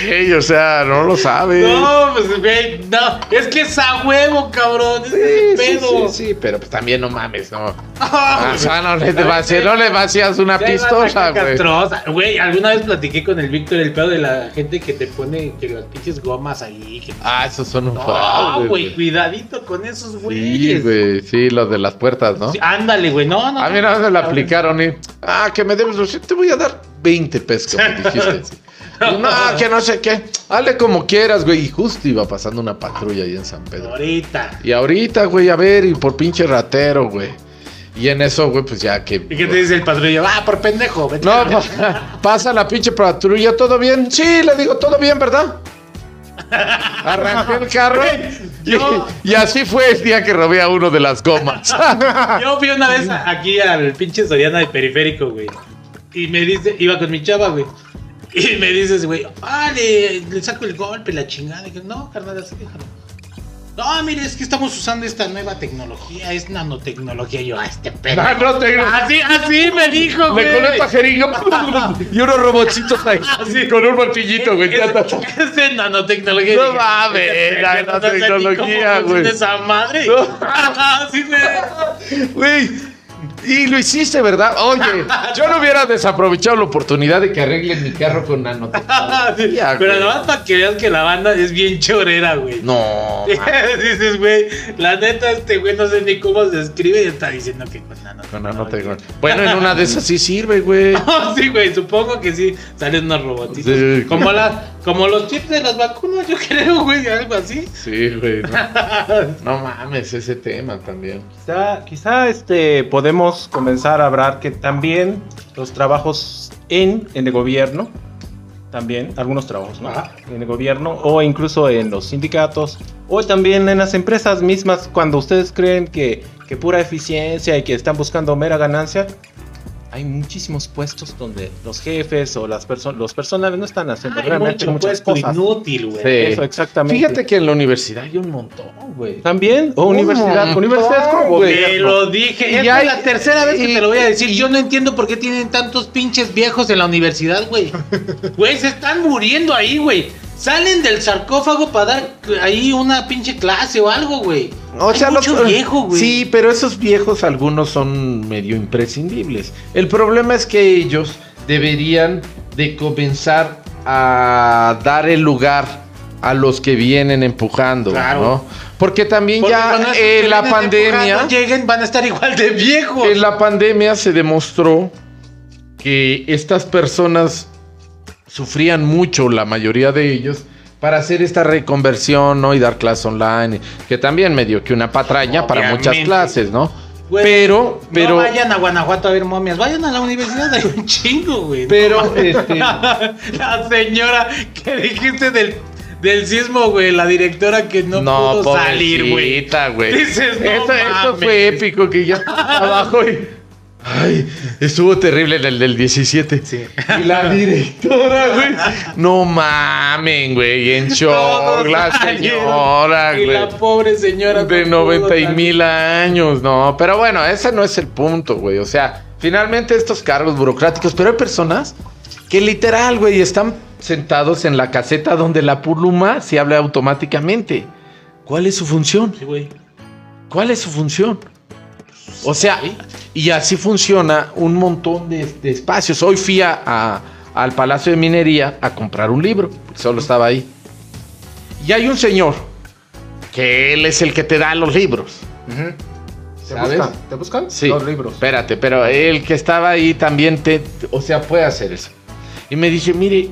Güey, o sea, no lo sabes. No, pues, güey, no. Es que es a huevo, cabrón. Es Sí, el sí, pedo. sí, sí, pero pues también no mames, no. Ah, O sea, no le, [LAUGHS] vacías, no le vacías una pistola, güey. Güey, alguna vez platiqué con el Víctor el pedo de la gente que te pone que las pinches gomas ahí. que- Ah, esos son un No, fraude, güey, cuidadito con esos Sí, güeyes. güey, sí, los de las puertas, ¿no? Sí, ándale, güey, no, no. A mí vez me la aplicaron y, ah, que me debes, te voy a dar 20 pesos, [LAUGHS] dijiste. No, [LAUGHS] que no sé qué, hazle como quieras, güey. Y justo iba pasando una patrulla ahí en San Pedro. Ahorita. Y ahorita, güey, a ver, y por pinche ratero, güey. Y en eso, güey, pues ya que... ¿Y qué te dice el patrulla? Ah, por pendejo. vete No, pa- [LAUGHS] pasa la pinche patrulla, ¿todo bien? Sí, le digo, todo bien, ¿verdad? [LAUGHS] Arranqué el carro y, Yo- y así fue el día que robé a uno de las gomas. Yo fui una vez aquí al pinche Soriana de periférico, güey. Y me dice, iba con mi chava, güey. Y me dices, güey, ah, le, le saco el golpe, la chingada. Y yo, no, carnal, así déjalo. No, mire, es que estamos usando esta nueva tecnología, es nanotecnología. Yo, ah, este pedo. Así, así me dijo, güey. Le con esta jeringa [LAUGHS] y unos robotcitos ahí. Así. Con un martillito, güey. Es, es nanotecnología. No mames, este nanotecnología, güey. esa madre. No. [LAUGHS] Así me... Güey. Y lo hiciste, ¿verdad? Oye, yo no hubiera desaprovechado la oportunidad de que arreglen mi carro con nanotecnología. [LAUGHS] Pero güey. además para que veas que la banda es bien chorera, güey. No. [LAUGHS] Dices, güey, la neta, este güey no sé ni cómo se escribe y está diciendo que con nano. Con nanotecnología. Bueno, en una de esas sí sirve, güey. [LAUGHS] sí, güey, supongo que sí salen unos robotitos. Sí. Como, la, como los chips de las vacunas, yo [LAUGHS] creo, güey, algo así. Sí, güey. No, [LAUGHS] no mames, ese tema también. Quizá, quizá este, podemos comenzar a hablar que también los trabajos en, en el gobierno, también algunos trabajos, ¿no? Ajá. En el gobierno o incluso en los sindicatos o también en las empresas mismas cuando ustedes creen que, que pura eficiencia y que están buscando mera ganancia. Hay muchísimos puestos donde los jefes o las personas, los personales no están haciendo Hay realmente mucho muchas puesto cosas. inútil, güey. Sí. Eso, exactamente. Fíjate que en la universidad hay un montón, güey. También, o Un universidad, montón, universidades como güey. Te lo dije. Y Esta hay- es la tercera vez que y- te lo voy a decir. y- Yo no entiendo por qué tienen tantos pinches viejos en la universidad, güey. [LAUGHS] Güey, se están muriendo ahí, güey. Salen del sarcófago para dar ahí una pinche clase o algo, güey. O Hay sea, mucho los viejo, güey. Sí, pero esos viejos algunos son medio imprescindibles. El problema es que ellos deberían de comenzar a dar el lugar a los que vienen empujando, Claro. ¿no? Porque también Porque ya en que la pandemia, lleguen, van a estar igual de viejos. en la pandemia se demostró que estas personas sufrían mucho, la mayoría de ellos, para hacer esta reconversión, ¿no? Y dar clases online, que también me dio que una patraña para muchas clases, ¿no? Güey, pero, pero, No vayan a Guanajuato a ver momias, vayan a la universidad, hay un chingo, güey. pero, [LAUGHS] este, la señora que dijiste del, del sismo, güey, la directora que no, no, pudo salir, güey. Dices, no Eso, fue épico, que ya [LAUGHS] abajo y... Ay, estuvo terrible en el del 17. Sí. Y la [LAUGHS] directora, güey. No mamen, güey. En shock, Todos la señora, Y güey. la pobre señora. De no pudo 90 y mil años, no. Pero bueno, ese no es el punto, güey. O sea, finalmente estos cargos burocráticos, pero hay personas que literal, güey, están sentados en la caseta donde la pluma se habla automáticamente. ¿Cuál es su función? Sí, güey. ¿Cuál es su función? O sea, y así funciona un montón de, de espacios. Hoy fui a- a- al Palacio de Minería a comprar un libro, solo estaba ahí. Y hay un señor que él es el que te da los libros. ¿Te ¿Sabes? buscan? ¿Te buscan? Sí. Los libros. Espérate, pero el que estaba ahí también te, o sea, puede hacer eso. Y me dice, mire,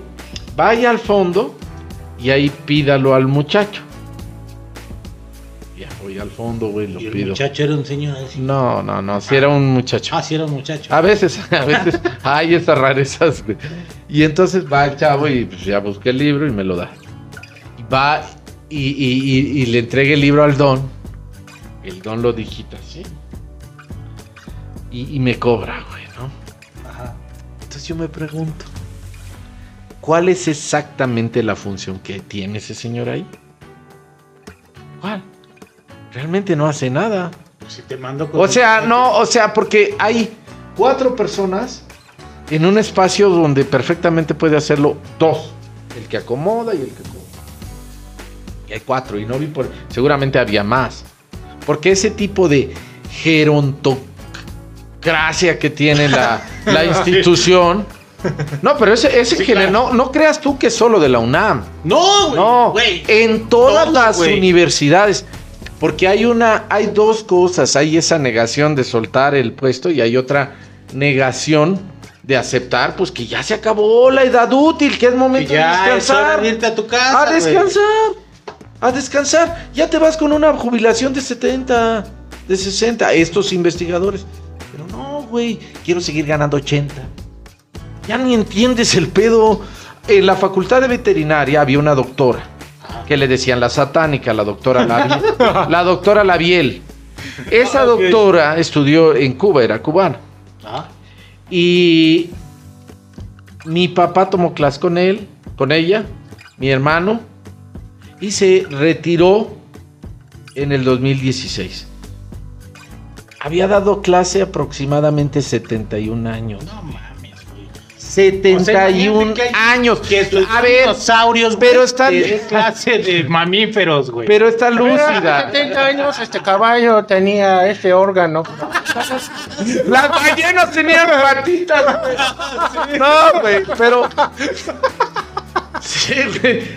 vaya al fondo y ahí pídalo al muchacho. Voy al fondo, güey, lo Y el pido. muchacho era un señor así. No, no, no, si era un muchacho. Ah, sí, era un muchacho. A veces, [LAUGHS] a veces hay esas rarezas, güey. Y entonces va el chavo y pues, ya busqué el libro y me lo da. Y va y, y- y- y le entrega el libro al don. El don lo digita así. Y, y me cobra, güey, ¿no? Ajá. Entonces yo me pregunto, ¿cuál es exactamente la función que tiene ese señor ahí? ¿Cuál? Realmente no hace nada. Si te mando O sea, no, o sea, porque hay cuatro personas en un espacio donde perfectamente puede hacerlo dos. el que acomoda y el que acomoda. Y hay cuatro, y no vi por. Seguramente había más. Porque ese tipo de gerontocracia que tiene la, [LAUGHS] la institución. No, pero ese, ese Sí, género, claro. no, no creas tú que es solo de la UNAM. No, güey. No, en todas Todos, las universidades. Porque hay una, hay dos cosas. Hay esa negación de soltar el puesto y hay otra negación de aceptar, pues que ya se acabó la edad útil, que es momento de ya es hora descansar. de a tu casa. A descansar. A descansar. Ya te vas con una jubilación de 70, de 60. Estos investigadores. Pero no, güey. Quiero seguir ganando 80. Ya ni entiendes el pedo. En la facultad de veterinaria había una doctora que le decían la satánica, la doctora Labiel. [LAUGHS] la doctora Labiel. Esa ah, doctora estudió en Cuba, era cubana. Ah. Y mi papá tomó clase con él, con ella, mi hermano, y se retiró en el 2016. Había dado clase aproximadamente 71 años. No, man. 71 o sea, años. Que a ver, dinosaurios, pero está de clase de [LAUGHS] mamíferos, güey. Pero está lúcida. 70 años este caballo tenía este órgano. Las ballenas tenían patitas. No, güey, pero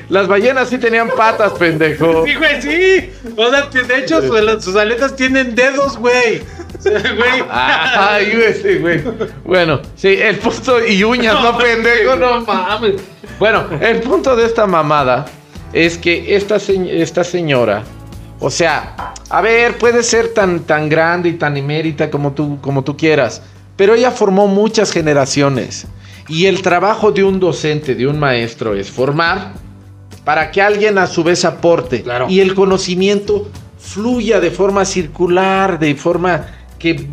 Las ballenas sí tenían patas, pendejo. Sí, güey, sí. O sea, de hecho, sus, sus aletas tienen dedos, güey. Güey. Ay, sí, güey. Bueno, sí, el punto. Y uñas, no, [LAUGHS] pendejo, no mames. Bueno, el punto de esta mamada es que esta, se- esta señora. O sea, a ver, puede ser tan, tan grande y tan emérita como tú, como tú quieras. Pero ella formó muchas generaciones. Y el trabajo de un docente, de un maestro, es formar para que alguien a su vez aporte. Claro. Y el conocimiento fluya de forma circular, de forma que,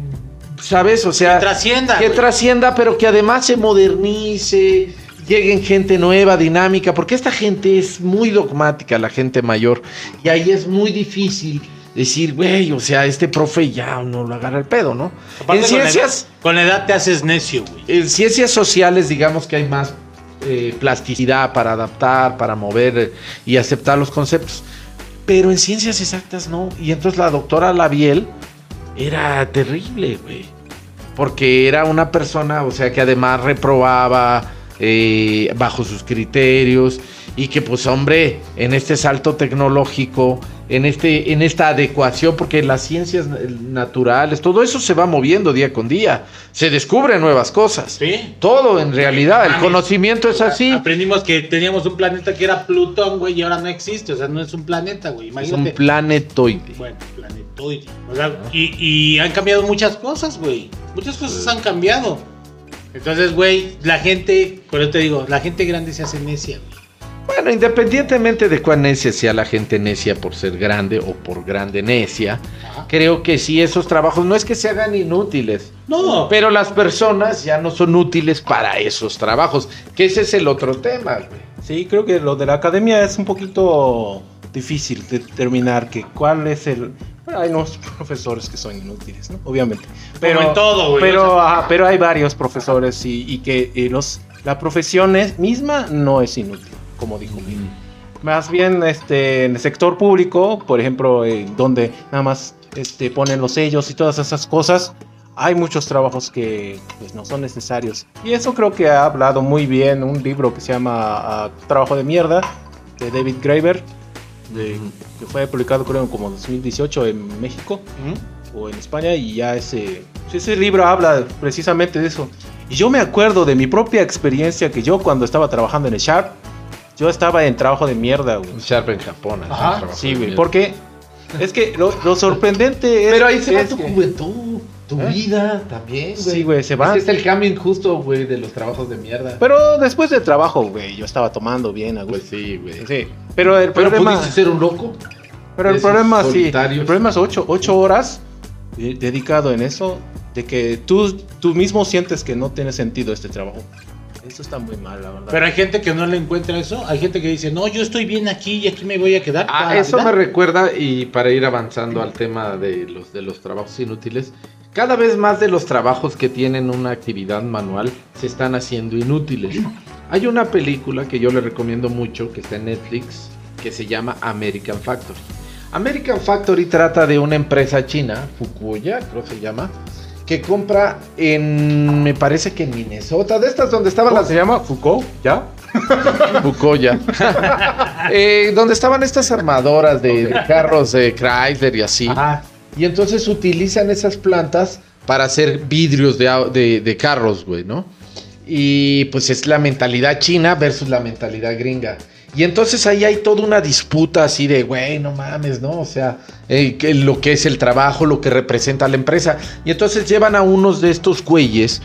¿sabes? O sea, Que trascienda, Que güey. trascienda, pero que además se modernice, lleguen gente nueva, dinámica, porque esta gente es muy dogmática, la gente mayor. Y ahí es muy difícil decir, güey, o sea, este profe ya no lo agarra el pedo, ¿no? Aparte, en con ciencias... Con la edad te haces necio, güey. En ciencias sociales, digamos que hay más eh, plasticidad para adaptar, para mover eh, y aceptar los conceptos. Pero en ciencias exactas no. Y entonces la doctora Labiel era terrible, güey. Porque era una persona, o sea, que además reprobaba eh, bajo sus criterios. Y que, pues, hombre, en este salto tecnológico, en, este, en esta adecuación, porque las ciencias eh, naturales, todo eso se va moviendo día con día. Se descubren nuevas cosas. Sí. Todo en realidad, el Mames. conocimiento es así. Aprendimos que teníamos un planeta que era Plutón, güey, y ahora no existe. O sea, no es un planeta, güey. Es Imagínate. un planetoide. Bueno, planetoide. O sea, y, y han cambiado muchas cosas, güey. Muchas cosas han cambiado. Entonces, güey, la gente, por eso te digo, la gente grande se hace necia, güey. Bueno, independientemente de cuán necia sea la gente necia por ser grande o por grande necia, Ajá. creo que sí, esos trabajos no es que se hagan inútiles. No, Pero las personas ya no son útiles para esos trabajos, que ese es el otro tema, güey. Sí, creo que lo de la academia es un poquito difícil determinar que cuál es el... Bueno, hay unos [LAUGHS] profesores que son inútiles, ¿no? Obviamente. Pero, en todo, güey, Pero, o sea. ajá, pero hay varios profesores y, y que eh, los, la profesión es- misma no es inútil, como dijo. Más bien este, en el sector público, por ejemplo, eh, donde nada más este, ponen los sellos y todas esas cosas, hay muchos trabajos que pues, no son necesarios. Y eso creo que ha hablado muy bien un libro que se llama ah, Trabajo de Mierda, de David Graeber, de- que fue publicado creo como 2018 en México o en España y ya ese, ese libro habla precisamente de eso. Y yo me acuerdo de mi propia experiencia que yo cuando estaba trabajando en el Sharp, yo estaba en trabajo de mierda, güey. Sharp en Japón. Ajá, Sí, güey, porque es que lo, lo sorprendente es... Pero ahí se va tu que- juventud, tu ¿Eh? vida también, güey. Sí, güey, se va. Es el cambio injusto, güey, de los trabajos de mierda. Pero después del trabajo, güey, yo estaba tomando bien, a Pues sí, güey. Sí, pero el Pero problema... pudiste ser un loco. Pero el problema, sí, el problema es ocho, ocho horas eh, dedicado en eso, de que tú, tú mismo sientes que no tiene sentido este trabajo. Eso está muy mal, la verdad. Pero hay gente que no le encuentra eso. Hay gente que dice, no, yo estoy bien aquí y aquí me voy a quedar. Ah, eso vida". me recuerda, y para ir avanzando al tema de los, de los trabajos inútiles, cada vez más de los trabajos que tienen una actividad manual se están haciendo inútiles. Hay una película que yo le recomiendo mucho, que está en Netflix, que se llama American Factory. American Factory trata de una empresa china, Fukuoka, creo se llama, que compra en, me parece que en Minnesota, de estas donde estaban ¿Cómo las se llama? ¿Foucault? ¿Ya? [LAUGHS] Fukuoka, [LAUGHS] Eh, donde estaban estas armadoras de, carros de Chrysler y así. Ajá. Y entonces utilizan esas plantas para hacer vidrios de, de- de carros, güey, ¿no? Y pues es la mentalidad china versus la mentalidad gringa. Y entonces ahí hay toda una disputa así de, güey, no mames, ¿no? O sea, eh, que lo que es el trabajo, lo que representa la empresa. Y entonces llevan a unos de estos güeyes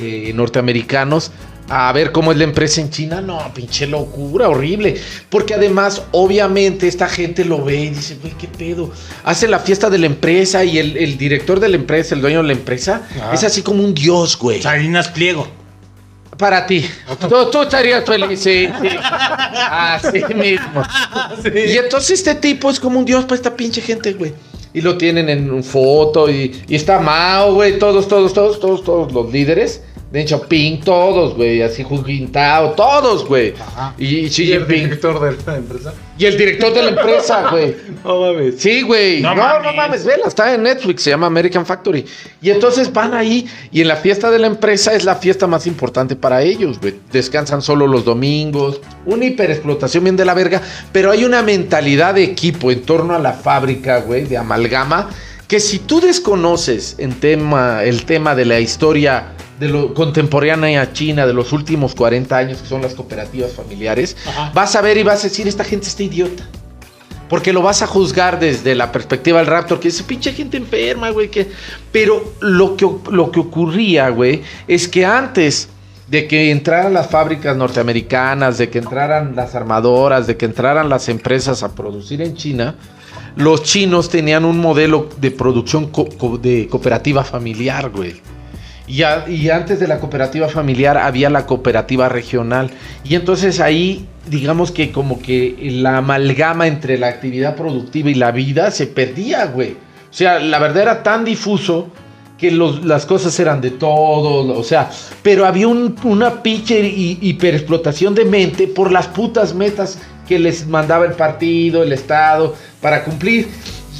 eh, norteamericanos a ver cómo es la empresa en China. No, pinche locura, horrible. Porque además, obviamente, esta gente lo ve y dice, güey, qué pedo. Hace la fiesta de la empresa y el, el director de la empresa, el dueño de la empresa, es así como un dios, güey. Salinas Pliego. Para ti. Tú, tú estarías feliz, sí, sí. Así mismo. [LAUGHS] Y entonces este tipo es como un dios para esta pinche gente, güey. Y lo tienen en un foto y, y está Mao, güey. Todos, todos, todos, todos, todos los líderes. De Xiaoping, todos, güey. Así Hu Jintao, todos, güey. Ajá. Y Xi ¿Y el Jinping. director de la empresa? Y el director de la empresa, güey. [LAUGHS] No mames. Sí, güey. No, No no mames. mames. vela, está en Netflix, se llama American Factory. Y entonces van ahí y en la fiesta de la empresa es la fiesta más importante para ellos, güey. Descansan solo los domingos, una hiperexplotación bien de la verga, pero hay una mentalidad de equipo en torno a la fábrica, güey, de amalgama, que si tú desconoces en tema, el tema de la historia de lo contemporánea china de los últimos 40 años, que son las cooperativas familiares, Ajá. vas a ver y vas a decir, esta gente está idiota. Porque lo vas a juzgar desde la perspectiva del Raptor, que dice, pinche gente enferma, güey. Que... Pero lo que, lo que ocurría, güey, es que antes de que entraran las fábricas norteamericanas, de que entraran las armadoras, de que entraran las empresas a producir en China, los chinos tenían un modelo de producción co- de cooperativa familiar, güey. Y, a- y antes de la cooperativa familiar había la cooperativa regional. Y entonces ahí, digamos que como que la amalgama entre la actividad productiva y la vida se perdía, güey. O sea, la verdad era tan difuso que las cosas eran de todo, o sea, pero había un- una pinche hi- hiperexplotación de mente por las putas metas que les mandaba el partido, el Estado, para cumplir.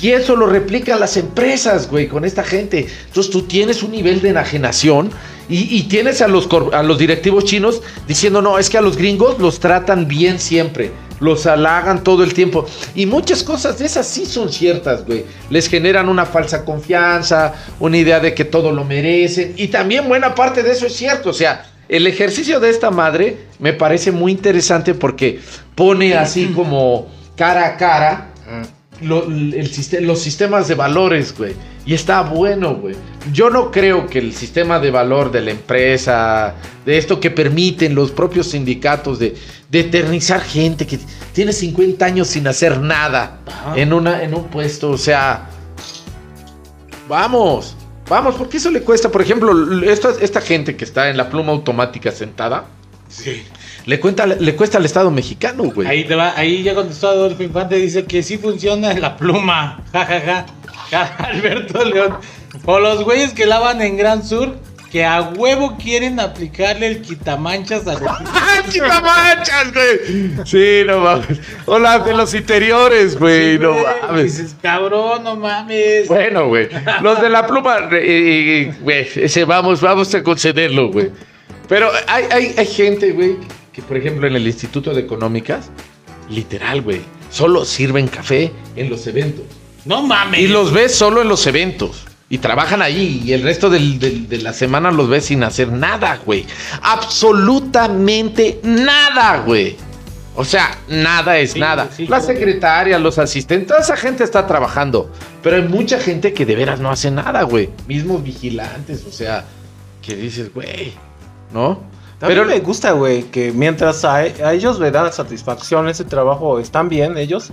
Y eso lo replican las empresas, güey, con esta gente. Entonces tú tienes un nivel de enajenación y, tienes a los, a los directivos chinos diciendo, no, es que a los gringos los tratan bien siempre, los halagan todo el tiempo. Y muchas cosas de esas sí son ciertas, güey. Les generan una falsa confianza, una idea de que todo lo merecen. Y también buena parte de eso es cierto. O sea, el ejercicio de esta madre me parece muy interesante porque pone así como cara a cara lo- el los sistemas de valores, güey. Y está bueno, güey. Yo no creo que el sistema de valor de la empresa, de esto que permiten los propios sindicatos de, de eternizar gente que tiene 50 años sin hacer nada Ajá. en, una, en un puesto, o sea, vamos, vamos, porque eso le cuesta, por ejemplo, esta, esta gente que está en la pluma automática sentada, Sí. Le, cuenta, le cuesta al Estado mexicano, güey. Ahí, te va, ahí ya contestó Adolfo Infante, dice que sí funciona la pluma. Ja, ja, ja. [LAUGHS] Alberto León. O los güeyes que lavan en Gran Sur, que a huevo quieren aplicarle el quitamanchas a los... [LAUGHS] ¡Ah, quitamanchas, güey! Sí, no mames. Hola, de los interiores, güey, no mames. Dices, cabrón, no mames. Bueno, güey. Los de la pluma, eh, eh, güey, ese vamos, vamos a concederlo, güey. Pero hay, hay, hay gente, güey, que por ejemplo en el Instituto de Económicas, literal, güey, solo sirven café en los eventos. No mames. Y los ves solo en los eventos. Y trabajan allí y el resto del- del- de la semana los ves sin hacer nada, güey. Absolutamente nada, güey. O sea, nada es Sí, nada. sí, la secretaria, los asistentes, toda esa gente está trabajando. Pero hay mucha gente que de veras no hace nada, güey. Mismos vigilantes, o sea, que dices, güey, ¿no? Pero Pero me gusta, güey, que mientras a, a ellos le dan satisfacción ese trabajo, están bien ellos.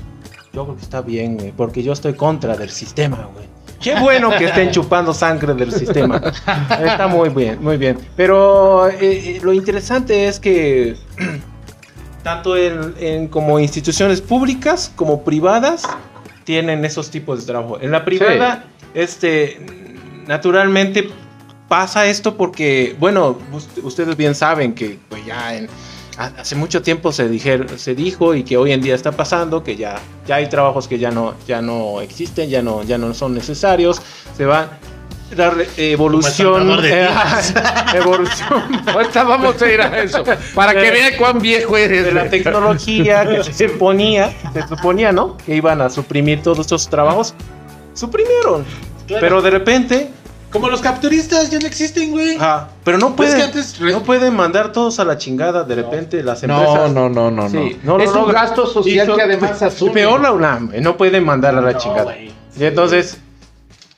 Yo creo que está bien, güey, porque yo estoy contra del sistema, güey. Qué bueno que estén [LAUGHS] chupando sangre del sistema. [LAUGHS] Está muy bien, muy bien. Pero eh, eh, lo interesante es que [CLEARS THROAT] tanto en, en como instituciones públicas como privadas tienen esos tipos de trabajo. En la privada, este, naturalmente pasa esto porque, bueno, ust- ustedes bien saben que pues ya en- hace mucho tiempo se, dijer- se dijo y que hoy en día está pasando, que ya, ya hay trabajos que ya no, ya no existen, ya no, ya no son necesarios, se va la evolución, eh, [LAUGHS] evolución [LAUGHS] Ahorita vamos a ir a eso. Para que vean cuán viejo eres. de la tecnología que [LAUGHS] se suponía, se suponía, ¿no? Que iban a suprimir todos estos trabajos, suprimieron. Claro. Pero de repente, Como los capturistas ya no existen, güey. ajá, pero no pueden, que antes re- no pueden mandar todos a la chingada de repente las No, empresas. no, no, no, no. Sí, no, no, es no, un gasto social que además [LAUGHS] asume. Peor la UNAM, no puede mandar a la No, chingada. Y entonces,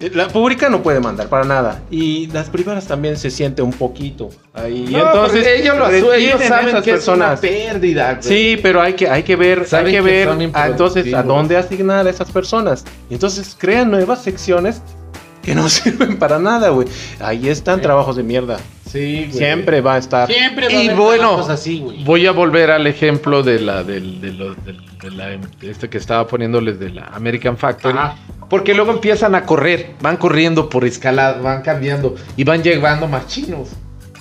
eh, la pública no puede mandar para nada. Y las privadas también se siente un poquito ahí. No, entonces, ellos lo asumen, ellos saben esas que es una personas. pérdida. güey. Sí, pero hay que, hay que ver, hay que que ver a- entonces a dónde asignar a esas personas. Y entonces crean nuevas secciones que no [LAUGHS] sirven para nada, güey. Ahí están trabajos de mierda. Sí, güey. Siempre va a estar. Siempre va Y a haber bueno, trabajos así, güey. Voy a volver al ejemplo de la del, de lo- del- de la- de este que estaba poniéndoles de la American Factory. Ajá. Porque luego empiezan a correr, van corriendo por escalada, van cambiando y van llegando más chinos.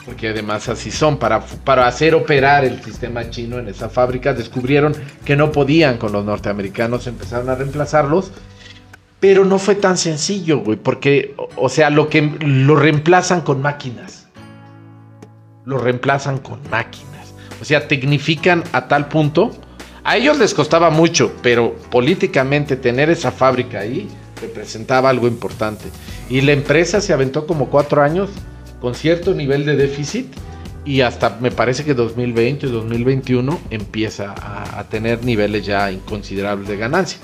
Porque además así son, para, para hacer operar el sistema chino en esa fábrica, descubrieron que no podían con los norteamericanos, empezaron a reemplazarlos. Pero no fue tan sencillo, güey, porque, o- sea, lo que lo reemplazan con máquinas. Lo reemplazan con máquinas. O sea, tecnifican a tal punto. A ellos les costaba mucho, pero políticamente tener esa fábrica ahí representaba algo importante. Y la empresa se aventó como cuatro años con cierto nivel de déficit y hasta me parece que 2020 o 2021 empieza a, a tener niveles ya inconsiderables de ganancia.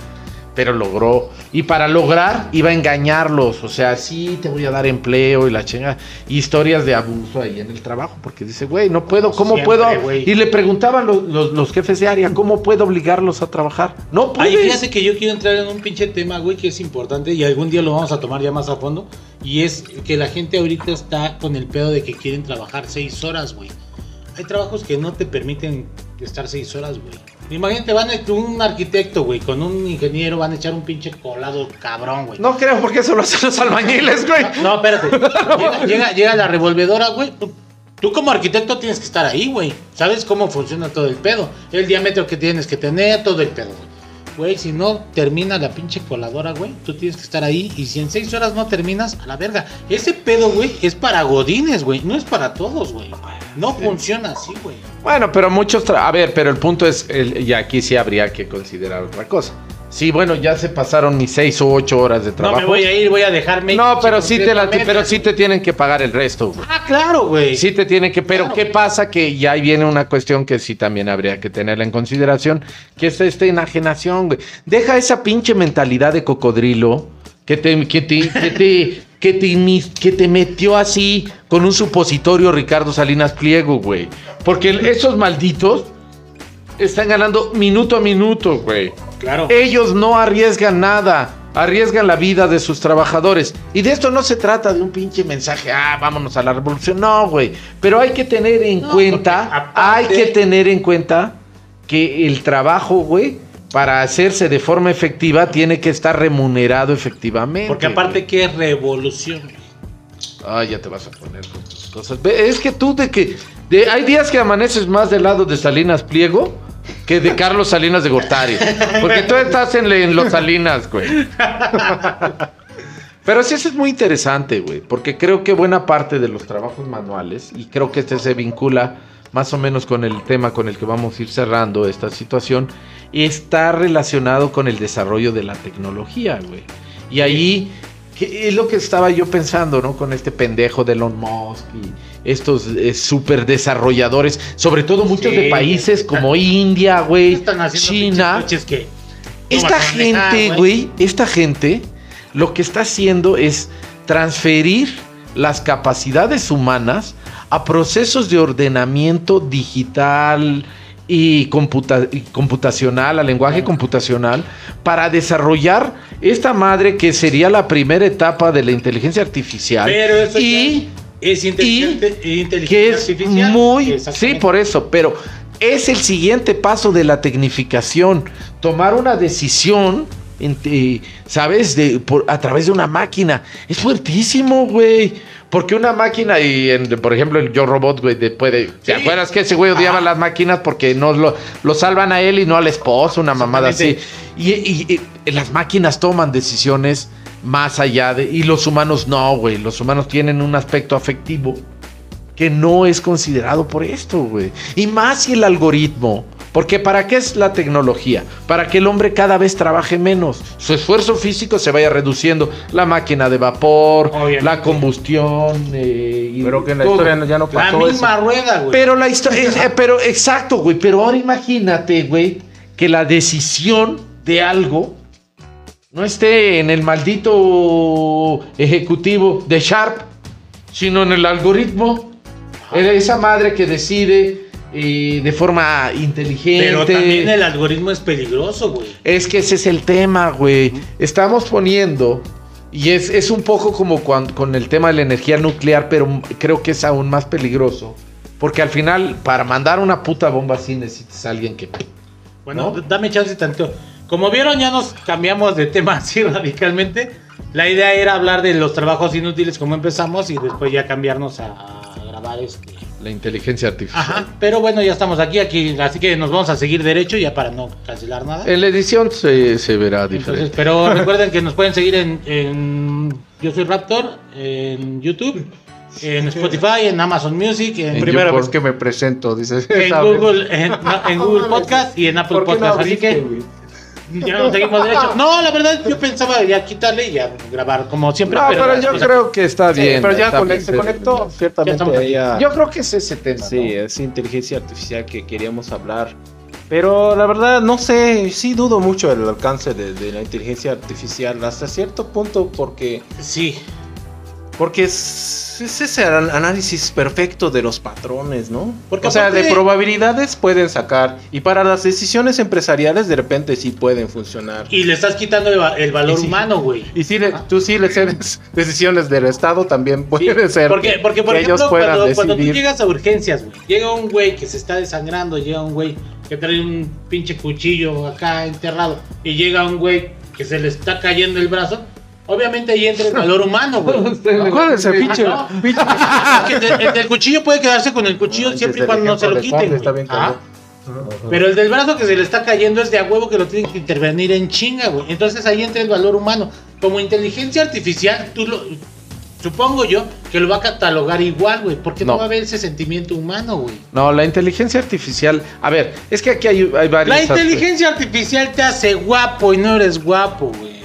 Pero logró, y para lograr iba a engañarlos, o sea, sí te voy a dar empleo y la chinga, historias de abuso ahí en el trabajo, porque dice, güey, no puedo, ¿cómo Siempre, puedo? Y le preguntaban los, los- los jefes de área, ¿cómo puedo obligarlos a trabajar? No Ay, puedes. fíjate que yo quiero entrar en un pinche tema, güey, que es importante y algún día lo vamos a tomar ya más a fondo. Y es que la gente ahorita está con el pedo de que quieren trabajar seis horas, güey. Hay trabajos que no te permiten estar seis horas, güey. Imagínate, van a un arquitecto, güey, con un ingeniero, van a echar un pinche colado cabrón, güey. No creo, porque eso lo hacen los albañiles, güey. No, espérate. [LAUGHS] Llega, llega, llega la revolvedora, güey. Tú, tú como arquitecto tienes que estar ahí, güey. ¿Sabes cómo funciona todo el pedo? El diámetro que tienes que tener, todo el pedo, güey. Güey, si no termina la pinche coladora, güey, tú tienes que estar ahí. Y si en seis horas no terminas, a la verga. Ese pedo, güey, es para godines, güey. No es para todos, güey. No funciona así, güey. Bueno, pero muchos. tra- A ver, pero el punto es. el- y aquí sí habría que considerar otra cosa. Sí, bueno, ya se pasaron mis seis o ocho horas de trabajo. No me voy a ir, voy a dejarme. No, pero sí, te la- pero sí te tienen que pagar el resto, güey. Ah, claro, güey. Sí te tienen que, pero Claro. ¿qué pasa? Que ya ahí viene una cuestión que sí también habría que tenerla en consideración, que es esta enajenación, güey. Deja esa pinche mentalidad de cocodrilo que te, que te, que te, [LAUGHS] que te, que te metió así con un supositorio Ricardo Salinas Pliego, güey. Porque esos malditos están ganando minuto a minuto, güey. Claro. Ellos no arriesgan nada, arriesgan la vida de sus trabajadores. Y de esto no se trata de un pinche mensaje, ah, vámonos a la revolución. No, güey. Pero hay que tener en No, cuenta, aparte- hay que tener en cuenta que el trabajo, güey, para hacerse de forma efectiva, tiene que estar remunerado efectivamente. Porque aparte, güey. ¿qué es revolución? Ah, ya te vas a poner con tus cosas. Es que tú de que. de- hay días que amaneces más del lado de Salinas Pliego que de Carlos Salinas de Gortari. Porque tú estás en, en los Salinas, güey. Pero sí, eso es muy interesante, güey. Porque creo que buena parte de los trabajos manuales, y creo que este se vincula más o menos con el tema con el que vamos a ir cerrando esta situación, está relacionado con el desarrollo de la tecnología, güey. Y ahí es lo que estaba yo pensando, ¿no? Con este pendejo de Elon Musk y estos eh, super desarrolladores, sobre todo muchos Sí, de países como India, güey, China. que no Esta gente, güey, esta gente lo que está haciendo es transferir las capacidades humanas a procesos de ordenamiento digital y, computa- y computacional, a lenguaje computacional, para desarrollar esta madre que sería la primera etapa de la inteligencia artificial. Pero eso y es inteligente, inteligencia que es artificial. muy sí por eso pero es el siguiente paso de la tecnificación tomar una decisión eh, sabes de por, a través de una máquina es fuertísimo güey Porque una máquina, y en, por ejemplo, el Yo Robot, güey, de- puede. ¿Te Sí. acuerdas que ese güey odiaba las máquinas porque no lo, lo salvan a él y no al esposo, una mamada así? Y, y- y las máquinas toman decisiones más allá de. Y los humanos no, güey. Los humanos tienen un aspecto afectivo que no es considerado por esto, güey. Y más si el algoritmo. Porque ¿para qué es la tecnología? Para que el hombre cada vez trabaje menos. Su esfuerzo físico se vaya reduciendo. La máquina de vapor, Obviamente. la combustión. eh, y Pero que en la todo. historia no- ya no La pasó misma eso. rueda, güey. Pero la historia, pero exacto, güey. Pero ahora imagínate, güey, que la decisión de algo no esté en el maldito ejecutivo de Sharp, sino en el algoritmo. Esa madre que decide eh, de forma inteligente. Pero también el algoritmo es peligroso, güey. Es que ese es el tema, güey. Estamos poniendo, y es, es un poco como con el tema de la energía nuclear, pero creo que es aún más peligroso. Porque al final, para mandar una puta bomba así necesitas a alguien que... Bueno, ¿No? dame chance tanto. Como vieron, ya nos cambiamos de tema [LAUGHS] así radicalmente. La idea era hablar de los trabajos inútiles como empezamos y después ya cambiarnos a, a grabar este. La inteligencia artificial. Ajá, pero bueno, ya estamos aquí, aquí, así que nos vamos a seguir derecho ya para no cancelar nada. En la edición se, se verá Entonces, diferente. pero [LAUGHS] recuerden que nos pueden seguir en, en Yo Soy Raptor, en YouTube, en Spotify, en Amazon Music, en, En Primera vez que me presento, dices. en. [LAUGHS] Google, en, Google Podcast y en Apple ¿Por qué no Podcast. así que? Ya nos seguimos derecho. No, la verdad, yo pensaba ya quitarle y ya grabar como siempre. No, pero yo o sea, creo que está Sí, bien. pero ya está con- bien. se conectó Ya ciertamente ella. Yo creo que es ese tema. Sí, ¿no? es inteligencia artificial que queríamos hablar. Pero la verdad, no sé, sí dudo mucho el alcance de, de la inteligencia artificial hasta cierto punto porque, Sí, porque es, es ese an- análisis perfecto de los patrones, ¿no? Porque o sea, de probabilidades pueden sacar y para las decisiones empresariales de repente sí pueden funcionar. y le estás quitando el, va- el valor humano, güey. Y si le- tú sí le cedes decisiones del Estado, también Sí, puede ser Porque, que, porque por que ejemplo, ellos puedan cuando, cuando tú llegas a urgencias, güey, llega un güey que se está desangrando, llega un güey que trae un pinche cuchillo acá enterrado, y llega un güey que se le está cayendo el brazo, obviamente ahí entra el valor humano, güey. [LAUGHS] Acuérdense, pinche, no. pinche- Porque el, el del cuchillo puede quedarse con el cuchillo No, siempre y cuando no se lo quiten. Está bien Ah. Pero el del brazo que se le está cayendo es de a huevo que lo tienen que intervenir en chinga, güey. Entonces ahí entra el valor humano. Como inteligencia artificial, tú lo. Supongo yo que lo va a catalogar igual, güey. Porque no. No. va a haber ese sentimiento humano, güey. No, la inteligencia artificial. A ver, es que aquí hay, hay varios. La inteligencia artificial te hace guapo y no eres guapo, güey.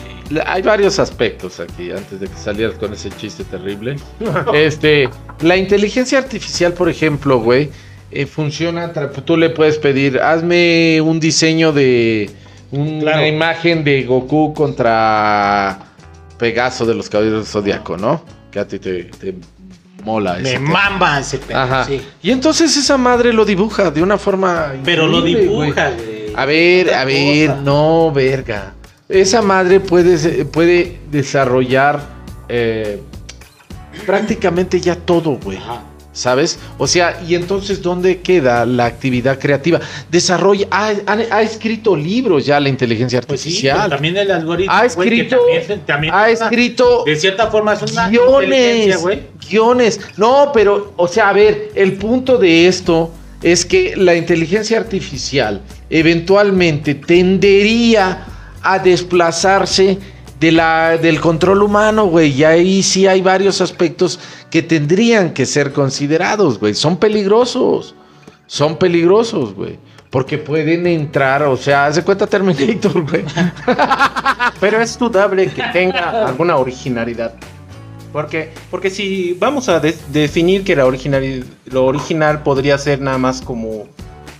Hay varios aspectos aquí, antes de que salieras con ese chiste terrible. [LAUGHS] este, la inteligencia artificial, por ejemplo, güey, eh, funciona. Tú le puedes pedir, hazme un diseño de una Claro. imagen de Goku contra Pegaso de los Caballeros del Zodiaco, ¿no? Que a ti te, te mola Me ese tema. mamba ese pedo. Sí. Y entonces esa madre lo dibuja de una forma. Pero lo dibuja, güey. A ver, a ver, no, verga. Esa madre puede, puede desarrollar eh, prácticamente ya todo, güey. Ajá. ¿Sabes? O sea, y entonces, ¿dónde queda la actividad creativa? Desarrolla, ha, ha- ha escrito libros ya la inteligencia Pues sí, artificial. pero también el algoritmo. ha escrito, también- también ha es una- escrito De cierta forma es una inteligencia, guiones, güey. guiones. No, pero, o sea, a ver, el punto de esto es que la inteligencia artificial eventualmente tendería a desplazarse de la, del control humano, güey. Y ahí sí hay varios aspectos que tendrían que ser considerados, güey. Son peligrosos. Son peligrosos, güey. Porque pueden entrar, o sea, hace cuenta Terminator, güey. [LAUGHS] Pero es dudable que tenga alguna originalidad. Porque, porque si vamos a de- definir que la lo original podría ser nada más como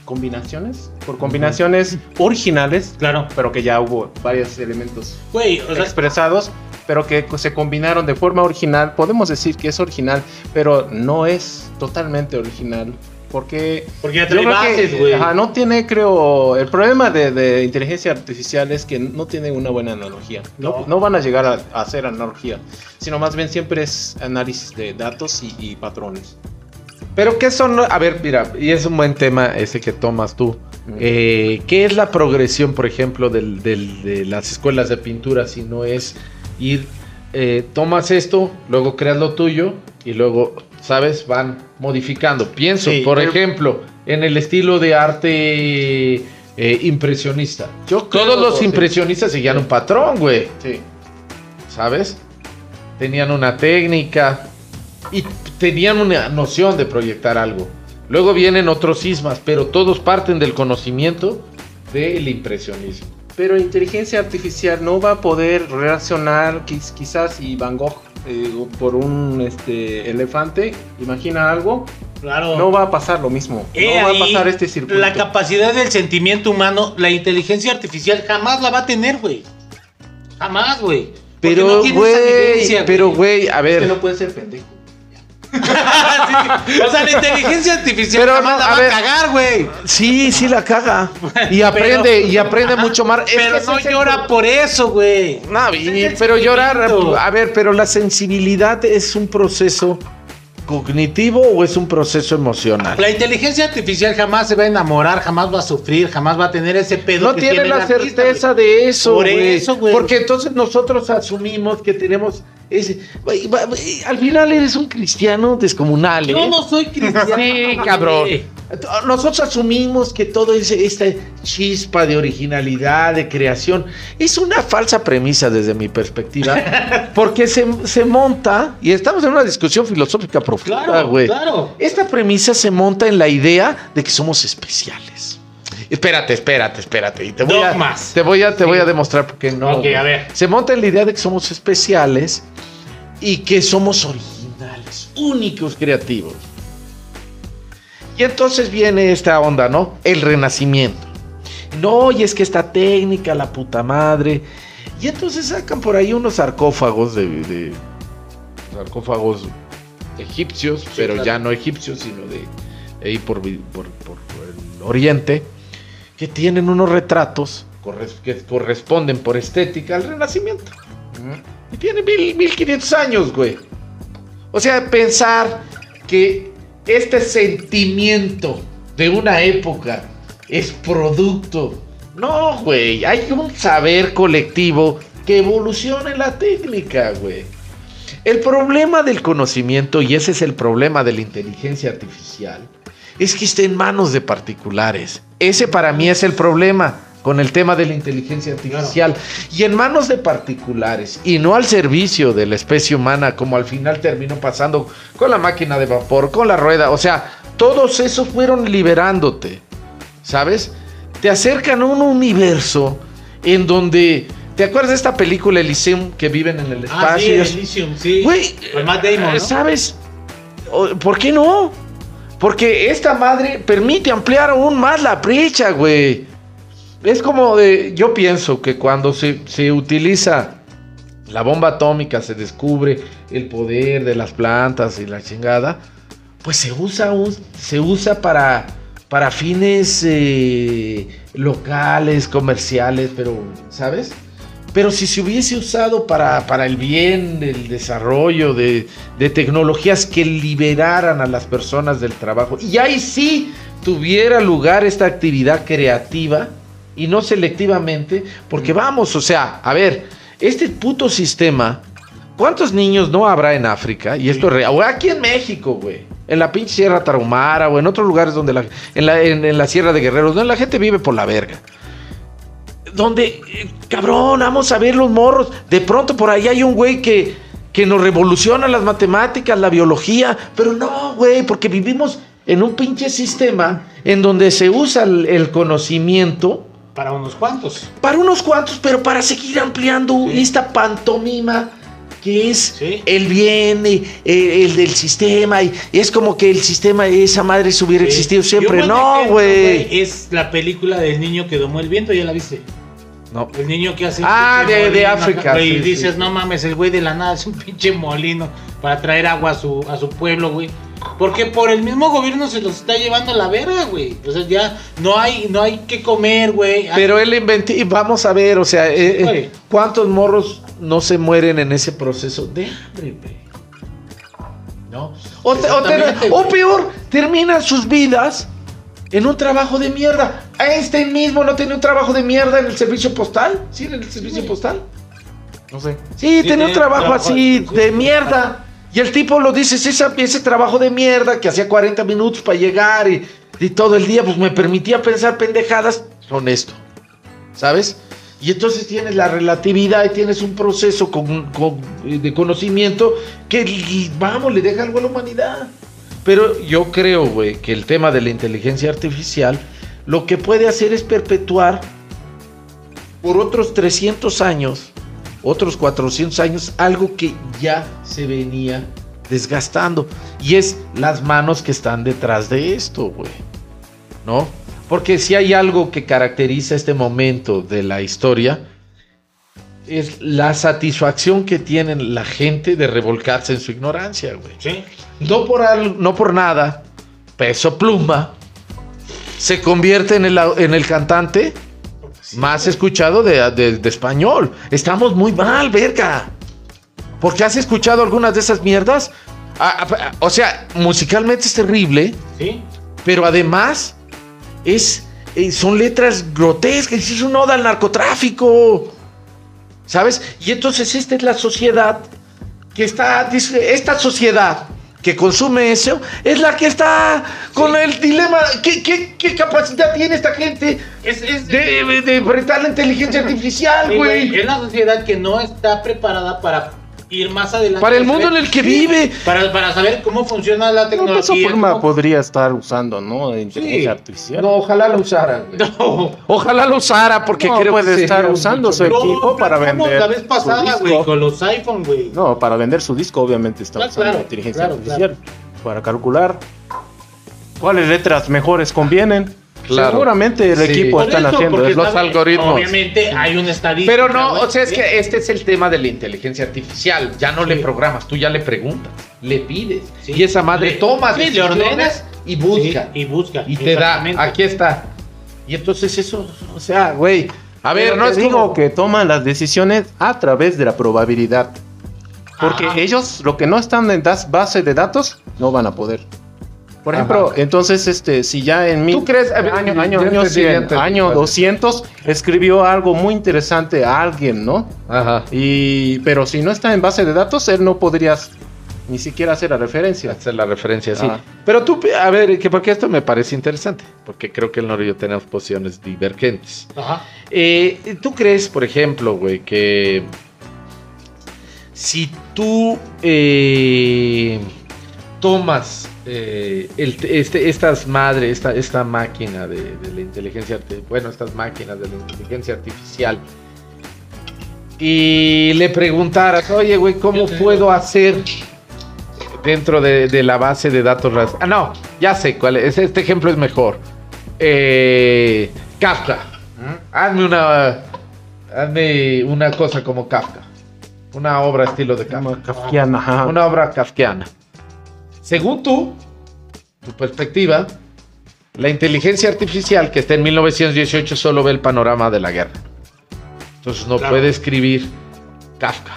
combinaciones, por combinaciones originales, Claro. pero que ya hubo varios elementos Güey, o sea, expresados, pero que se combinaron de forma original, podemos decir que es original, pero no es totalmente original. Porque porque ya trae que, bases, güey. ajá, no tiene, creo, el problema de, de inteligencia artificial es que no tiene una buena analogía. No, No. no van a llegar a, a hacer analogía, sino más bien siempre es análisis de datos y, y patrones. Pero ¿qué son? A ver, mira, y es un buen tema ese que tomas tú. Eh, ¿Qué es la progresión, por ejemplo, del- del- de las escuelas de pintura si no es ir, eh, tomas esto, luego creas lo tuyo y luego, ¿sabes? Van modificando. Pienso, Sí, por pero- ejemplo, en el estilo de arte eh, impresionista. Yo creo- Todos los sí. impresionistas seguían un patrón, güey. Sí. ¿sabes? Tenían una técnica y tenían una noción de proyectar algo. Luego vienen otros sismas, pero todos parten del conocimiento del impresionismo. Pero inteligencia artificial no va a poder relacionar quiz- quizás y Van Gogh eh, por un este, elefante, imagina algo, Claro. no va a pasar lo mismo. He no va a pasar este circuito. La capacidad del sentimiento humano, la inteligencia artificial jamás la va a tener, güey. Jamás, güey. Pero, no güey, evidencia, pero, güey, a Es ver. que no puede ser pendejo. [LAUGHS] Sí, O sea, la inteligencia artificial Pero jamás no, la a va ver. a cagar, güey. Sí, sí la caga. Y aprende, y aprende mucho más. Es Pero que no el llora por eso, güey. No, es pero llorar, a ver, pero la sensibilidad es un proceso cognitivo o es un proceso emocional. La inteligencia artificial jamás se va a enamorar, jamás va a sufrir, jamás va a tener ese pedo. No que tiene el la artista, certeza de eso, Por güey. eso, güey. Porque entonces nosotros asumimos que tenemos güey, Al final eres un cristiano descomunal, ¿eh? Yo no soy cristiano. Sí, cabrón. Nosotros asumimos que todo ese, esta chispa de originalidad, de creación, es una falsa premisa desde mi perspectiva, [LAUGHS] porque se, se monta, y estamos en una discusión filosófica profunda, Claro, güey. claro. Esta premisa se monta en la idea de que somos especiales. Espérate, espérate, espérate. Y te voy a, Dogmas. te voy a, te Sí. voy a demostrar por qué no. Ok, a ver. Se monta en la idea de que somos especiales y que somos originales, únicos, creativos. Y entonces viene esta onda, ¿no? El renacimiento. No, y es que esta técnica, la puta madre. Y entonces sacan por ahí unos sarcófagos de, de- sarcófagos egipcios, pero claro. ya no egipcios, sino de, ahí por, por- por el oriente, que tienen unos retratos que corresponden por estética al renacimiento. Y tiene mil, 1500 años, güey. O sea, pensar que este sentimiento de una época es producto. No, güey. Hay un saber colectivo que evoluciona en la técnica, güey. El problema del conocimiento, y ese es el problema de la inteligencia artificial, es que está en manos de particulares. Ese para mí es el problema con el tema de la inteligencia artificial. Y en manos de particulares, y no al servicio de la especie humana, como al final terminó pasando con la máquina de vapor, con la rueda. O sea, todos esos fueron liberándote, ¿sabes? Te acercan a un universo en donde... ¿Te acuerdas de esta película Elysium que viven en el Ah, sí, espacio? Elysium, sí. Güey, Con Matt Damon, ¿no? ¿sabes? ¿Por qué no? Porque esta madre permite ampliar aún más la brecha, güey. Es como de, yo pienso que cuando se, se utiliza la bomba atómica, se descubre el poder de las plantas y la chingada, pues se usa, un- se usa para, para fines eh, locales, comerciales, pero, ¿sabes? Pero si se hubiese usado para, para el bien, el desarrollo de, de tecnologías que liberaran a las personas del trabajo, y ahí sí tuviera lugar esta actividad creativa y no selectivamente, porque vamos, o sea, a ver, este puto sistema, ¿cuántos niños no habrá en África? Y esto es real, o aquí en México, güey, en la pinche Sierra Tarahumara o en otros lugares donde la, en la, en- en la Sierra de Guerreros, donde la gente vive por la verga donde, eh, cabrón, vamos a ver los morros. De pronto por ahí hay un güey que, que nos revoluciona las matemáticas, la biología. Pero no, güey, porque vivimos en un pinche sistema en donde se usa el, el conocimiento Para unos cuantos. para unos cuantos, pero para seguir ampliando Sí. esta pantomima que es Sí. el bien, eh, eh, el del sistema. Y es como que el sistema, esa madre se hubiera Sí. existido Y siempre. No, güey. Es la película del niño que domó el viento, ¿ya la viste? No. El niño que hace. Ah, de- de África, güey, sí, y dices, sí, no mames, el güey de la nada es un pinche molino para traer agua a su, a su pueblo, güey. Porque por el mismo gobierno se los está llevando a la verga, güey. O sea, ya no hay, no hay que comer, güey. Pero él inventó, y vamos a ver, o sea, eh, eh. ¿cuántos morros no se mueren en ese proceso de hambre, güey? ¿No? O, te- o te- peor, terminan sus vidas en un trabajo de mierda. Einstein mismo no tenía un trabajo de mierda en el servicio postal. ¿Sí, en el servicio Sí. postal? No sé. Sí, tenía un trabajo trabajo así de- de mierda. Y el tipo lo dice, ese, ese trabajo de mierda que hacía 40 minutos para llegar y, y todo el día, pues me permitía pensar pendejadas, son esto. ¿Sabes? Y entonces tienes la relatividad y tienes un proceso con- con- de conocimiento que, y vamos, le deja algo a la humanidad. Pero yo creo, güey, que el tema de la inteligencia artificial lo que puede hacer es perpetuar por otros 300 años, otros 400 años, algo que ya se venía desgastando. Y es las manos que están detrás de esto, güey. ¿No? Porque si hay algo que caracteriza este momento de la historia, es la satisfacción que tienen la gente de revolcarse en su ignorancia, güey. Sí. No por, no por nada, Peso Pluma se convierte en el, en el cantante más escuchado de, de- de español. Estamos muy mal, verga. Porque has escuchado algunas de esas mierdas. O sea, musicalmente es terrible, Sí. pero además es, eh, son letras grotescas, es un oda al narcotráfico. ¿Sabes? Y entonces esta es la sociedad que está, dice, esta sociedad que consume eso, es la que está con el dilema. ¿Qué, qué, qué capacidad tiene esta gente Es, es, de, de, enfrentar la inteligencia artificial, güey? Es una sociedad que no está preparada para ir más adelante. Para el mundo en el que vive. Para, para saber cómo funciona la No, tecnología. Pluma cómo- podría estar usando, ¿no? Inteligencia Sí. artificial. No, ojalá lo usara. No. Ojalá lo usara, porque No, creo puede que estar usando su equipo para vender La vez su pasada, disco. güey, con los iPhone, güey. No, para vender su disco, obviamente está Ah, usando claro, inteligencia claro, artificial. Para calcular cuáles letras mejores convienen. Claro. Seguramente el Sí. equipo Por están eso, haciendo eso. los algoritmos. Obviamente hay una estadística. Pero no, o sea, es que este es el tema de la inteligencia artificial. Ya no le programas, tú ya le preguntas, le pides. Sí. Y esa madre Le- toma sí, le decisiones ordenas y busca. Sí, y busca. y te da, aquí está. Y entonces eso, o sea, güey. A ver, no es digo como- que toman las decisiones a través de la probabilidad. Porque Ajá. ellos, lo que no están en das- base de datos, no van a poder. Por Ajá. ejemplo, entonces, este, si ya en mi ¿Tú crees? Año, año, año ya 100, entendí. año 200, escribió algo muy interesante a alguien, ¿no? Ajá. Y, pero si no está en base de datos, él no podría ni siquiera hacer la referencia. Hacer la referencia, sí. Ah. Pero tú, a ver, que porque esto me parece interesante, porque creo que el Noro y yo tenemos posiciones divergentes. Ajá. Eh, ¿Tú crees, por ejemplo, güey, que si tú eh, tomas eh, el- este, estas madres, esta, esta máquina de, de la inteligencia bueno, estas máquinas de la inteligencia artificial, y le preguntaras, oye, güey, ¿cómo puedo hacer dentro de, de la base de datos? Ah, no, ya sé cuál es, este ejemplo es mejor. Eh, Kafka. Hazme una. Hazme una cosa como Kafka. Una obra estilo de Kafka. Kafkiana. Una obra kafkiana. Según tú, tu perspectiva, la inteligencia artificial que está en 1918 solo ve el panorama de la guerra. Entonces no Claro. puede escribir Kafka.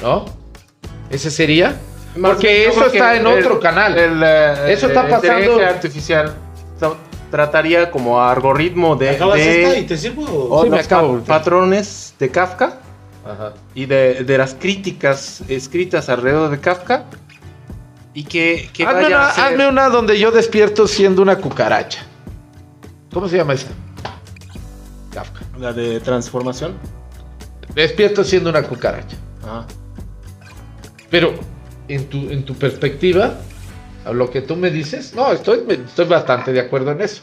¿No? ¿Ese sería? Más Porque yo eso está en el- otro canal. el, eh, Eso está la pasando- inteligencia artificial tra- trataría como algoritmo de, ¿Acabas de esta y te sirvo? o Sí, me acabo. pa- patrones de Kafka Ajá. y de, de las críticas escritas alrededor de Kafka y que, que Hazme vaya una, a ser- hazme una donde yo despierto siendo una cucaracha. ¿Cómo se llama esa? Kafka. la de transformación. Despierto siendo una cucaracha. Ajá. Pero en tu, en tu perspectiva, a lo que tú me dices, no, estoy, estoy bastante de acuerdo en eso.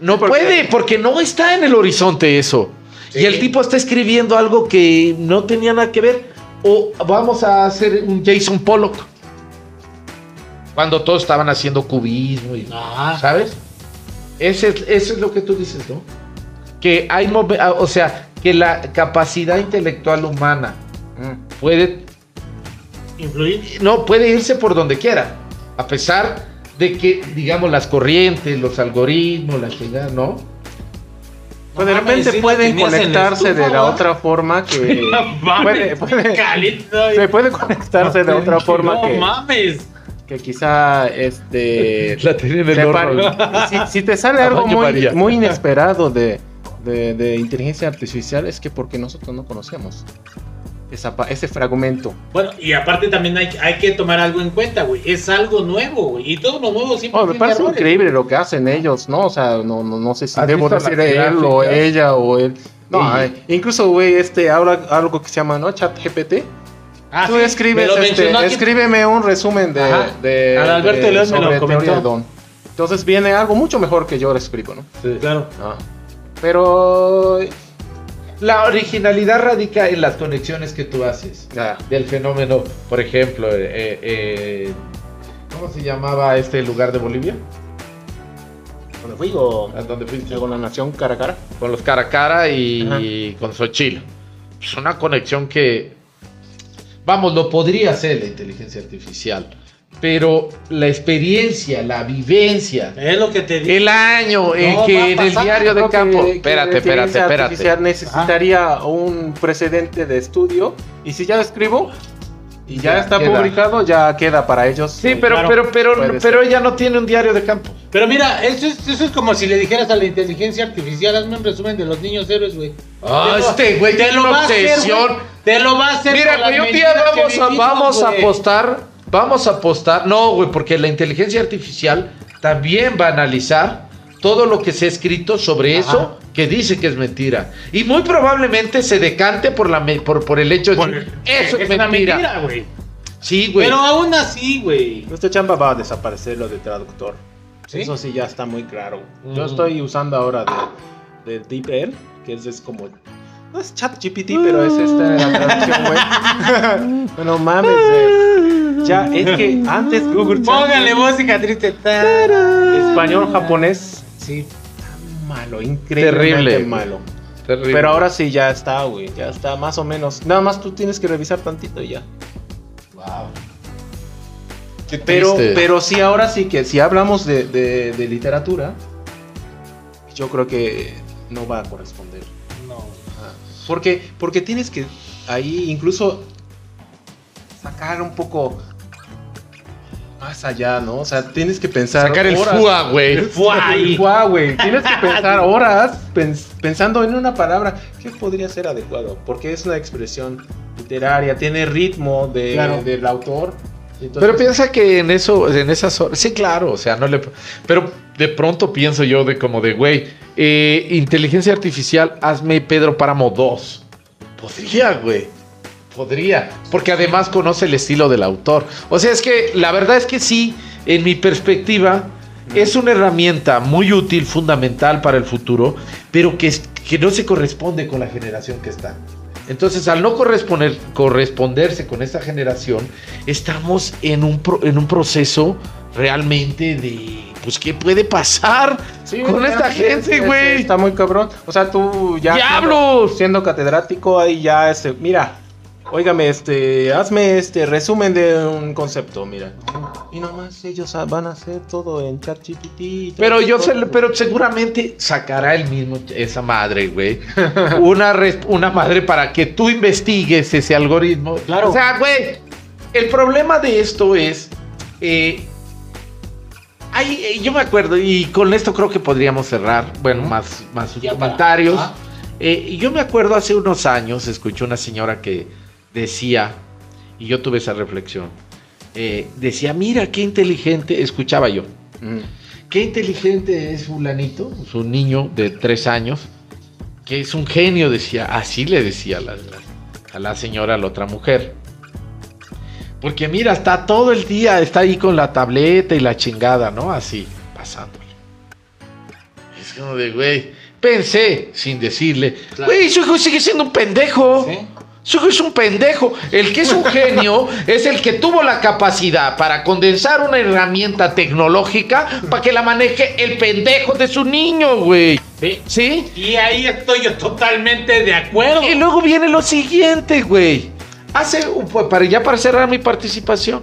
No porque- puede, porque no está en el horizonte eso. Sí. Y el tipo está escribiendo algo que no tenía nada que ver. O vamos a hacer un Jason Pollock. Cuando todos estaban haciendo cubismo y Ajá. ¿Sabes? Ese es- eso es lo que tú dices, ¿no? Que hay, ah, o sea, que la capacidad intelectual humana Mm. puede, Influir. no, puede irse por donde quiera, a pesar de que, digamos, las corrientes, los algoritmos, la chingada, ¿no? Pues de No repente pueden conectarse de la otra forma que [LAUGHS] puede, puede- [LAUGHS] se puede conectarse de otra forma No que, mames. Que quizá este [LAUGHS] La tenía en el te horno. pare- [LAUGHS] si, si te sale [LAUGHS] algo muy, muy inesperado de, de- de inteligencia artificial es que porque nosotros no conocemos. esa, ese fragmento. Bueno, y aparte también hay, hay que tomar algo en cuenta, güey. Es algo nuevo, güey. Y todo lo nuevo siempre Oh, me parece errores. increíble lo que hacen ellos, ¿no? O sea, no, no, no sé si ¿Has debo decir él o ella o él. No, Sí. eh, incluso, güey, este, ahora algo que se llama, ¿no? Chat GPT. Ah, Tú sí, escribes, me este, escribeme un resumen de, Ajá. de, Al Alberto de- León me lo sobre comentó. teoría de Don. Entonces viene algo mucho mejor que yo lo escribo, ¿no? Claro. Ah. Pero La originalidad radica en las conexiones que tú haces ya, del fenómeno. Por ejemplo, eh, eh, ¿cómo se llamaba este lugar de Bolivia? ¿dónde fui o ¿A dónde fuiste? con la nación cara a cara? Con los cara a cara y con Xochitl. Es una conexión que, vamos, lo podría hacer la inteligencia artificial, pero la experiencia, la vivencia, Es lo que te digo. el año en No, que en el diario de que- campo, que espérate, la espérate, inteligencia espérate. artificial necesitaría un precedente de estudio y si ya lo escribo y ya, Ya está queda. publicado, ya queda para ellos. Sí, eh, pero, Claro, pero, pero, pero ella no tiene un diario de campo. Pero mira, eso es, eso es como si le dijeras a la inteligencia artificial, hazme un resumen de los niños héroes, güey. Ah, Te lo- este güey te tiene lo una va hacer, obsesión. güey. Te lo va a hacer. Mira, güey, un día vamos a, vivimos, vamos a apostar, vamos a apostar, no, güey, porque la inteligencia artificial también va a analizar todo lo que se ha escrito sobre Ajá. eso que dice que es mentira. Y muy probablemente se decante por, la, me- por, por el hecho de decir, eso es, una mentira. mentira, güey. Sí, güey. Pero aún así, güey. Esta chamba va a desaparecer lo de traductor. ¿Sí? Eso sí ya está muy claro. Yo Ujú. estoy usando ahora de, de DeepL, que es, es como... No es chat GPT, pero es esta la traducción web. bueno, [LAUGHS] mames. eh. Ya, es que antes Google Póngale música triste. español, japonés, Sí. Malo, increíblemente Terrible. malo. Terrible. Pero ahora sí ya está, güey, ya está más o menos. Nada más tú tienes que revisar tantito y ya. Wow. Qué Pero, pero sí, ahora sí que si hablamos de, de- de literatura, yo creo que no va a corresponder. No. Ajá. Porque, porque tienes que ahí incluso sacar un poco más allá, ¿no? O sea, tienes que pensar. Sacar el horas. FUA, güey. El FUA, el FUA, güey. [LAUGHS] Tienes que pensar horas pens- pensando en una palabra. ¿Qué podría ser adecuado? Porque es una expresión literaria, tiene ritmo de, Claro. del autor. Entonces, Pero piensa que en eso, en esas horas, sí, claro, o sea, no le, pero de pronto pienso yo de como de, güey, eh, inteligencia artificial, hazme Pedro Páramo 2. Podría, güey, podría, porque además conoce el estilo del autor. O sea, es que la verdad es que sí, en mi perspectiva, es una herramienta muy útil, fundamental para el futuro, pero que, es- que no se corresponde con la generación que está. Entonces, al no corresponder, corresponderse con esta generación, estamos en un, pro- en un proceso realmente de, pues, ¿qué puede pasar Sí, con esta es- gente, es- güey? Está muy cabrón. O sea, tú ya. ¡Diablos! Siendo, siendo catedrático, ahí ya, este. Mira, óigame, este. Hazme este resumen de un concepto, mira. Y nomás ellos van a hacer todo en ChatGPT. Pero yo sé, pero seguramente sacará el mismo esa madre, güey. [LAUGHS] Una, res- una madre para que tú investigues ese algoritmo. Claro. O sea, güey, el problema de esto es. eh, hay- eh, yo me acuerdo, y con esto creo que podríamos cerrar. Bueno, más, más sus para- comentarios. Ah. Eh, yo me acuerdo hace unos años, escuché una señora que decía, y yo tuve esa reflexión, eh, decía, mira qué inteligente, escuchaba yo, Mm. qué inteligente es fulanito, su niño de tres años, que es un genio, decía, así le decía a la, a la señora, a la otra mujer. Porque mira, está todo el día, está ahí con la tableta y la chingada, ¿no? Así, pasándole. Es como de, güey, pensé, sin decirle, Claro. güey, su hijo sigue siendo un pendejo. ¿Sí? Hijo es un pendejo. El que es un genio es el que tuvo la capacidad para condensar una herramienta tecnológica para que la maneje el pendejo de su niño, güey. Sí. ¿Sí? Y ahí estoy yo totalmente de acuerdo. Y luego viene lo siguiente, güey. Hace, un- para, ya para cerrar mi participación,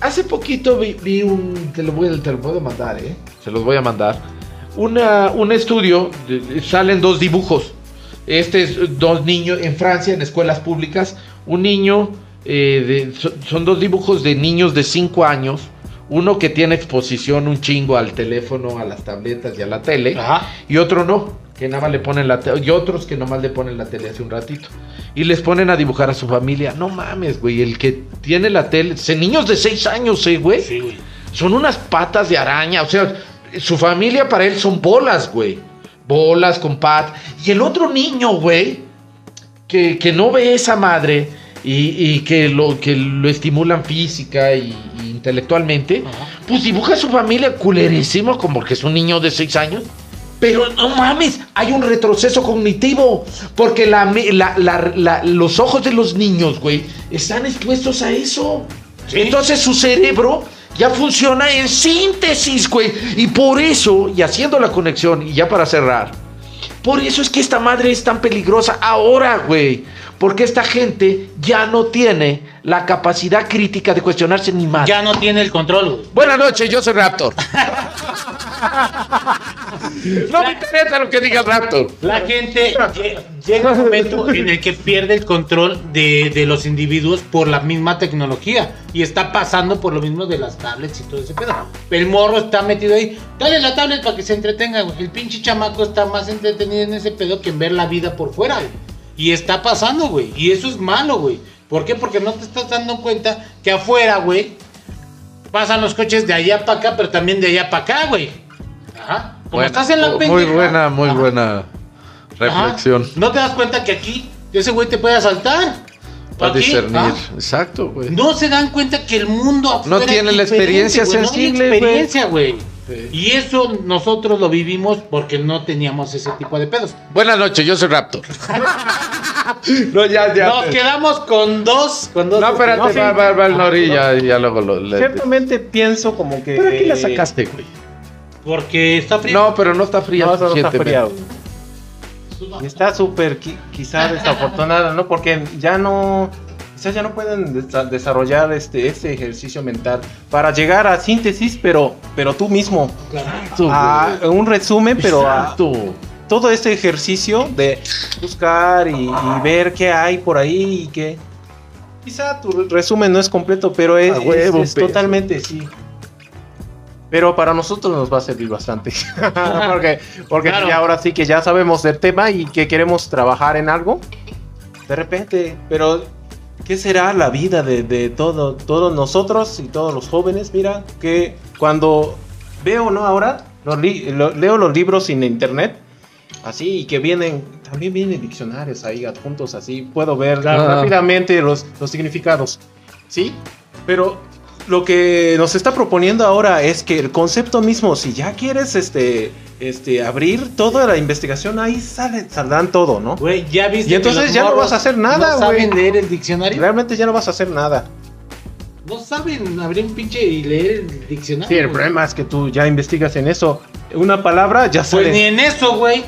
hace poquito vi, vi un, te lo, voy, a- te lo puedo mandar, ¿eh? Se los voy a mandar. Una, un estudio, de- salen dos dibujos. Este es dos niños en Francia, en escuelas públicas. Un niño, eh, de- so- son dos dibujos de niños de 5 años. Uno que tiene exposición un chingo al teléfono, a las tabletas y a la tele. Ajá. Y otro no, que nada más le ponen la tele, y otros que nomás le ponen la tele hace un ratito. Y les ponen a dibujar a su familia. No mames, güey, el que tiene la tele, se niños de 6 años, eh, güey. Sí, güey. Son unas patas de araña, o sea, su familia para él son bolas, güey. Bolas con pat. Y el otro niño, güey, que, que no ve esa madre y, y que, lo, que lo estimulan física y, y intelectualmente, Ajá. pues dibuja a su familia culerísimo como que es un niño de 6 años. Pero no mames, hay un retroceso cognitivo. Porque la, la- la- la- los ojos de los niños, güey, están expuestos a eso. Sí. Entonces su cerebro ya funciona en síntesis, güey. Y por eso, y haciendo la conexión, y ya para cerrar, por eso es que esta madre es tan peligrosa ahora, güey. Porque esta gente ya no tiene la capacidad crítica de cuestionarse ni más. Ya no tiene el control, güey. Buenas noches, yo soy Raptor. [LAUGHS] no me interesa lo que diga el Raptor. La gente lle- llega un momento en el que pierde el control de, de los individuos por la misma tecnología. Y está pasando por lo mismo de las tablets y todo ese pedo. El morro está metido ahí. Dale la tablet para que se entretenga. El pinche chamaco está más entretenido en ese pedo que en ver la vida por fuera, güey. Y está pasando, güey. Y eso es malo, güey. ¿Por qué? Porque no te estás dando cuenta que afuera, güey, pasan los coches de allá para acá, pero también de allá para acá, güey. Ajá. Como estás en la muy pendeja. buena, muy Ajá. buena Ajá. reflexión. No te das cuenta que aquí ese güey te puede asaltar. Para Aquí, discernir. ah, Exacto, güey. No se dan cuenta que el mundo No tienen es la experiencia güey, sensible, No hay experiencia, güey. Sí. Y eso nosotros lo vivimos porque no teníamos ese tipo de pedos. Buenas noches, yo soy Raptor. [LAUGHS] no, ya, ya. Nos quedamos con dos, con dos. No, espérate, No, sí. va, va, va el Nori, ya, ya luego lo. le- Ciertamente pienso como que. ¿Pero aquí la sacaste, güey? Porque está frío. No, pero no está fría No, eso no está suficientemente. fría, güey. Y está súper qui- quizá desafortunada, ¿no? Porque ya no. Quizás ya no pueden desa- desarrollar este, este ejercicio mental para llegar a síntesis, pero, pero tú mismo. Exacto, A un resumen, pero a todo este ejercicio de buscar y, y ver qué hay por ahí y que. Quizá tu resumen no es completo, pero es, huevo, es- totalmente sí. Pero para nosotros nos va a servir bastante. [LAUGHS] porque porque Claro. ya ahora sí que ya sabemos del tema y que queremos trabajar en algo. De repente, pero ¿qué será la vida de, de todo, todos nosotros y todos los jóvenes? Mira, que cuando veo, ¿no? Ahora los li- lo- leo los libros en internet, así, y que vienen, también vienen diccionarios ahí adjuntos, así, puedo ver Claro. rápidamente los, los significados, ¿sí? Pero lo que nos está proponiendo ahora es que el concepto mismo, si ya quieres este, este, abrir toda la investigación, ahí sale, saldrán todo, ¿no? Güey, ya viste. Y entonces que los ya no vas a hacer nada, No saben güey. leer el diccionario. Realmente ya no vas a hacer nada. No saben abrir un pinche y leer el diccionario. Sí, el güey. problema es que tú ya investigas en eso. Una palabra ya Pues sale. ni en eso, güey.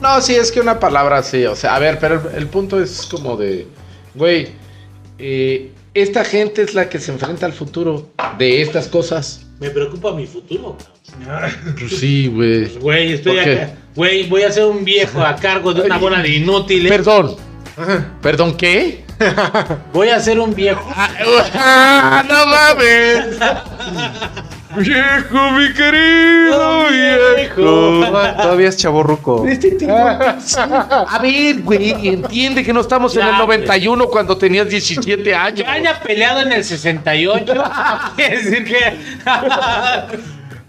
No, sí, es que una palabra sí, o sea, a ver, pero el, el punto es como de, güey, eh, esta gente es la que se enfrenta al futuro de estas cosas. Me preocupa mi futuro, cabrón. Pues sí, güey. Pues, Güey, estoy acá. Güey, voy a ser un viejo a cargo de una bola de inútiles. Perdón. ¿Perdón qué? Voy a ser un viejo. ¡Ah, [LAUGHS] no mames! ¡Viejo, mi querido viejo! Todavía es chaborruco. [LAUGHS] Este tipo- A ver, güey, entiende que no estamos en el 91 cuando tenías 17 años. Que haya peleado en el 68. Quiere decir que.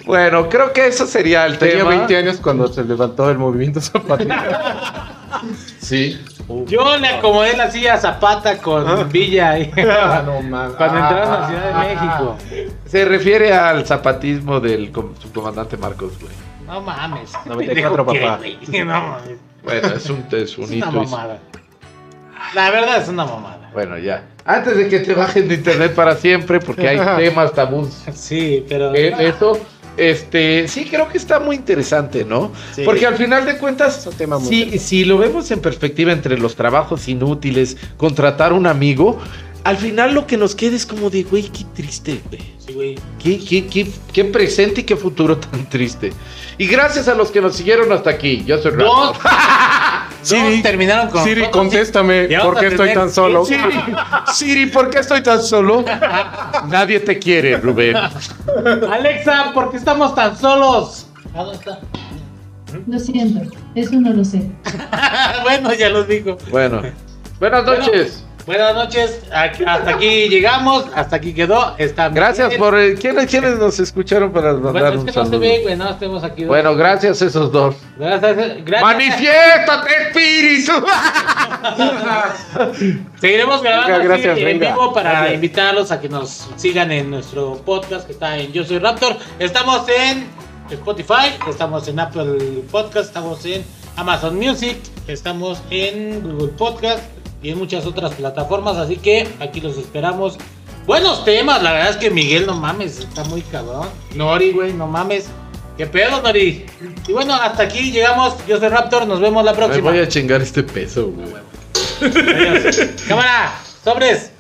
Bueno, creo que eso sería el Tenía tema. 20 años cuando se levantó el movimiento zapatista. [LAUGHS] Sí. Yo le acomodé la silla a Zapata con Villa ahí. no mames. [LAUGHS] Cuando entraron a la Ciudad de México. Se refiere al zapatismo del com- subcomandante Marcos, güey. No mames. 94, Pendejo, ¿qué, papá. [LAUGHS] No mames. Bueno, es un, es un Es una hito. y- mamada. La verdad es una mamada. Bueno, ya. Antes de que te bajen de internet para siempre, porque hay [LAUGHS] temas tabús. Sí, pero. Eh, Eso, este, sí, creo que está muy interesante, ¿no? Sí. Porque al final de cuentas, Es un tema muy si, si lo vemos en perspectiva entre los trabajos inútiles, contratar un amigo, al final lo que nos queda es como de, güey, qué triste, güey. Sí, güey. Qué, qué, qué, qué presente y qué futuro tan triste. Y gracias a los que nos siguieron hasta aquí. Yo soy. Raptor. Dos [LAUGHS] terminaron con. Siri, contéstame. ¿Por qué estoy tan solo? Siri, Siri, ¿por qué estoy tan solo? Nadie te quiere, Rubén. Alexa, ¿por qué estamos tan solos? ¿A dónde está? Lo siento, Eso no lo sé. [LAUGHS] bueno, ya los dijo. Bueno, buenas Bueno, noches. Buenas noches. Hasta aquí llegamos. Hasta aquí quedó. Está Gracias bien. por... eh, ¿quiénes, ¿Quiénes nos escucharon para Bueno, mandar es un que no se saludo? ve, güey. No estemos aquí. dos. Bueno, gracias a esos dos. Gracias. gracias. ¡Manifiéstate, espíritu! [LAUGHS] Seguiremos grabando así gracias, en vivo para Gracias. invitarlos a que nos sigan en nuestro podcast que está en Yo Soy Raptor. Estamos en Spotify, estamos en Apple Podcast, estamos en Amazon Music, estamos en Google Podcast y en muchas otras plataformas. Así que aquí los esperamos. Buenos temas, la verdad es que Miguel, no mames, está muy cabrón. Nori, güey, no mames. ¿Qué pedo, Nori? Y bueno, hasta aquí llegamos. Yo soy Raptor, nos vemos la Me próxima. voy a chingar este peso, güey. Cámara, sobres.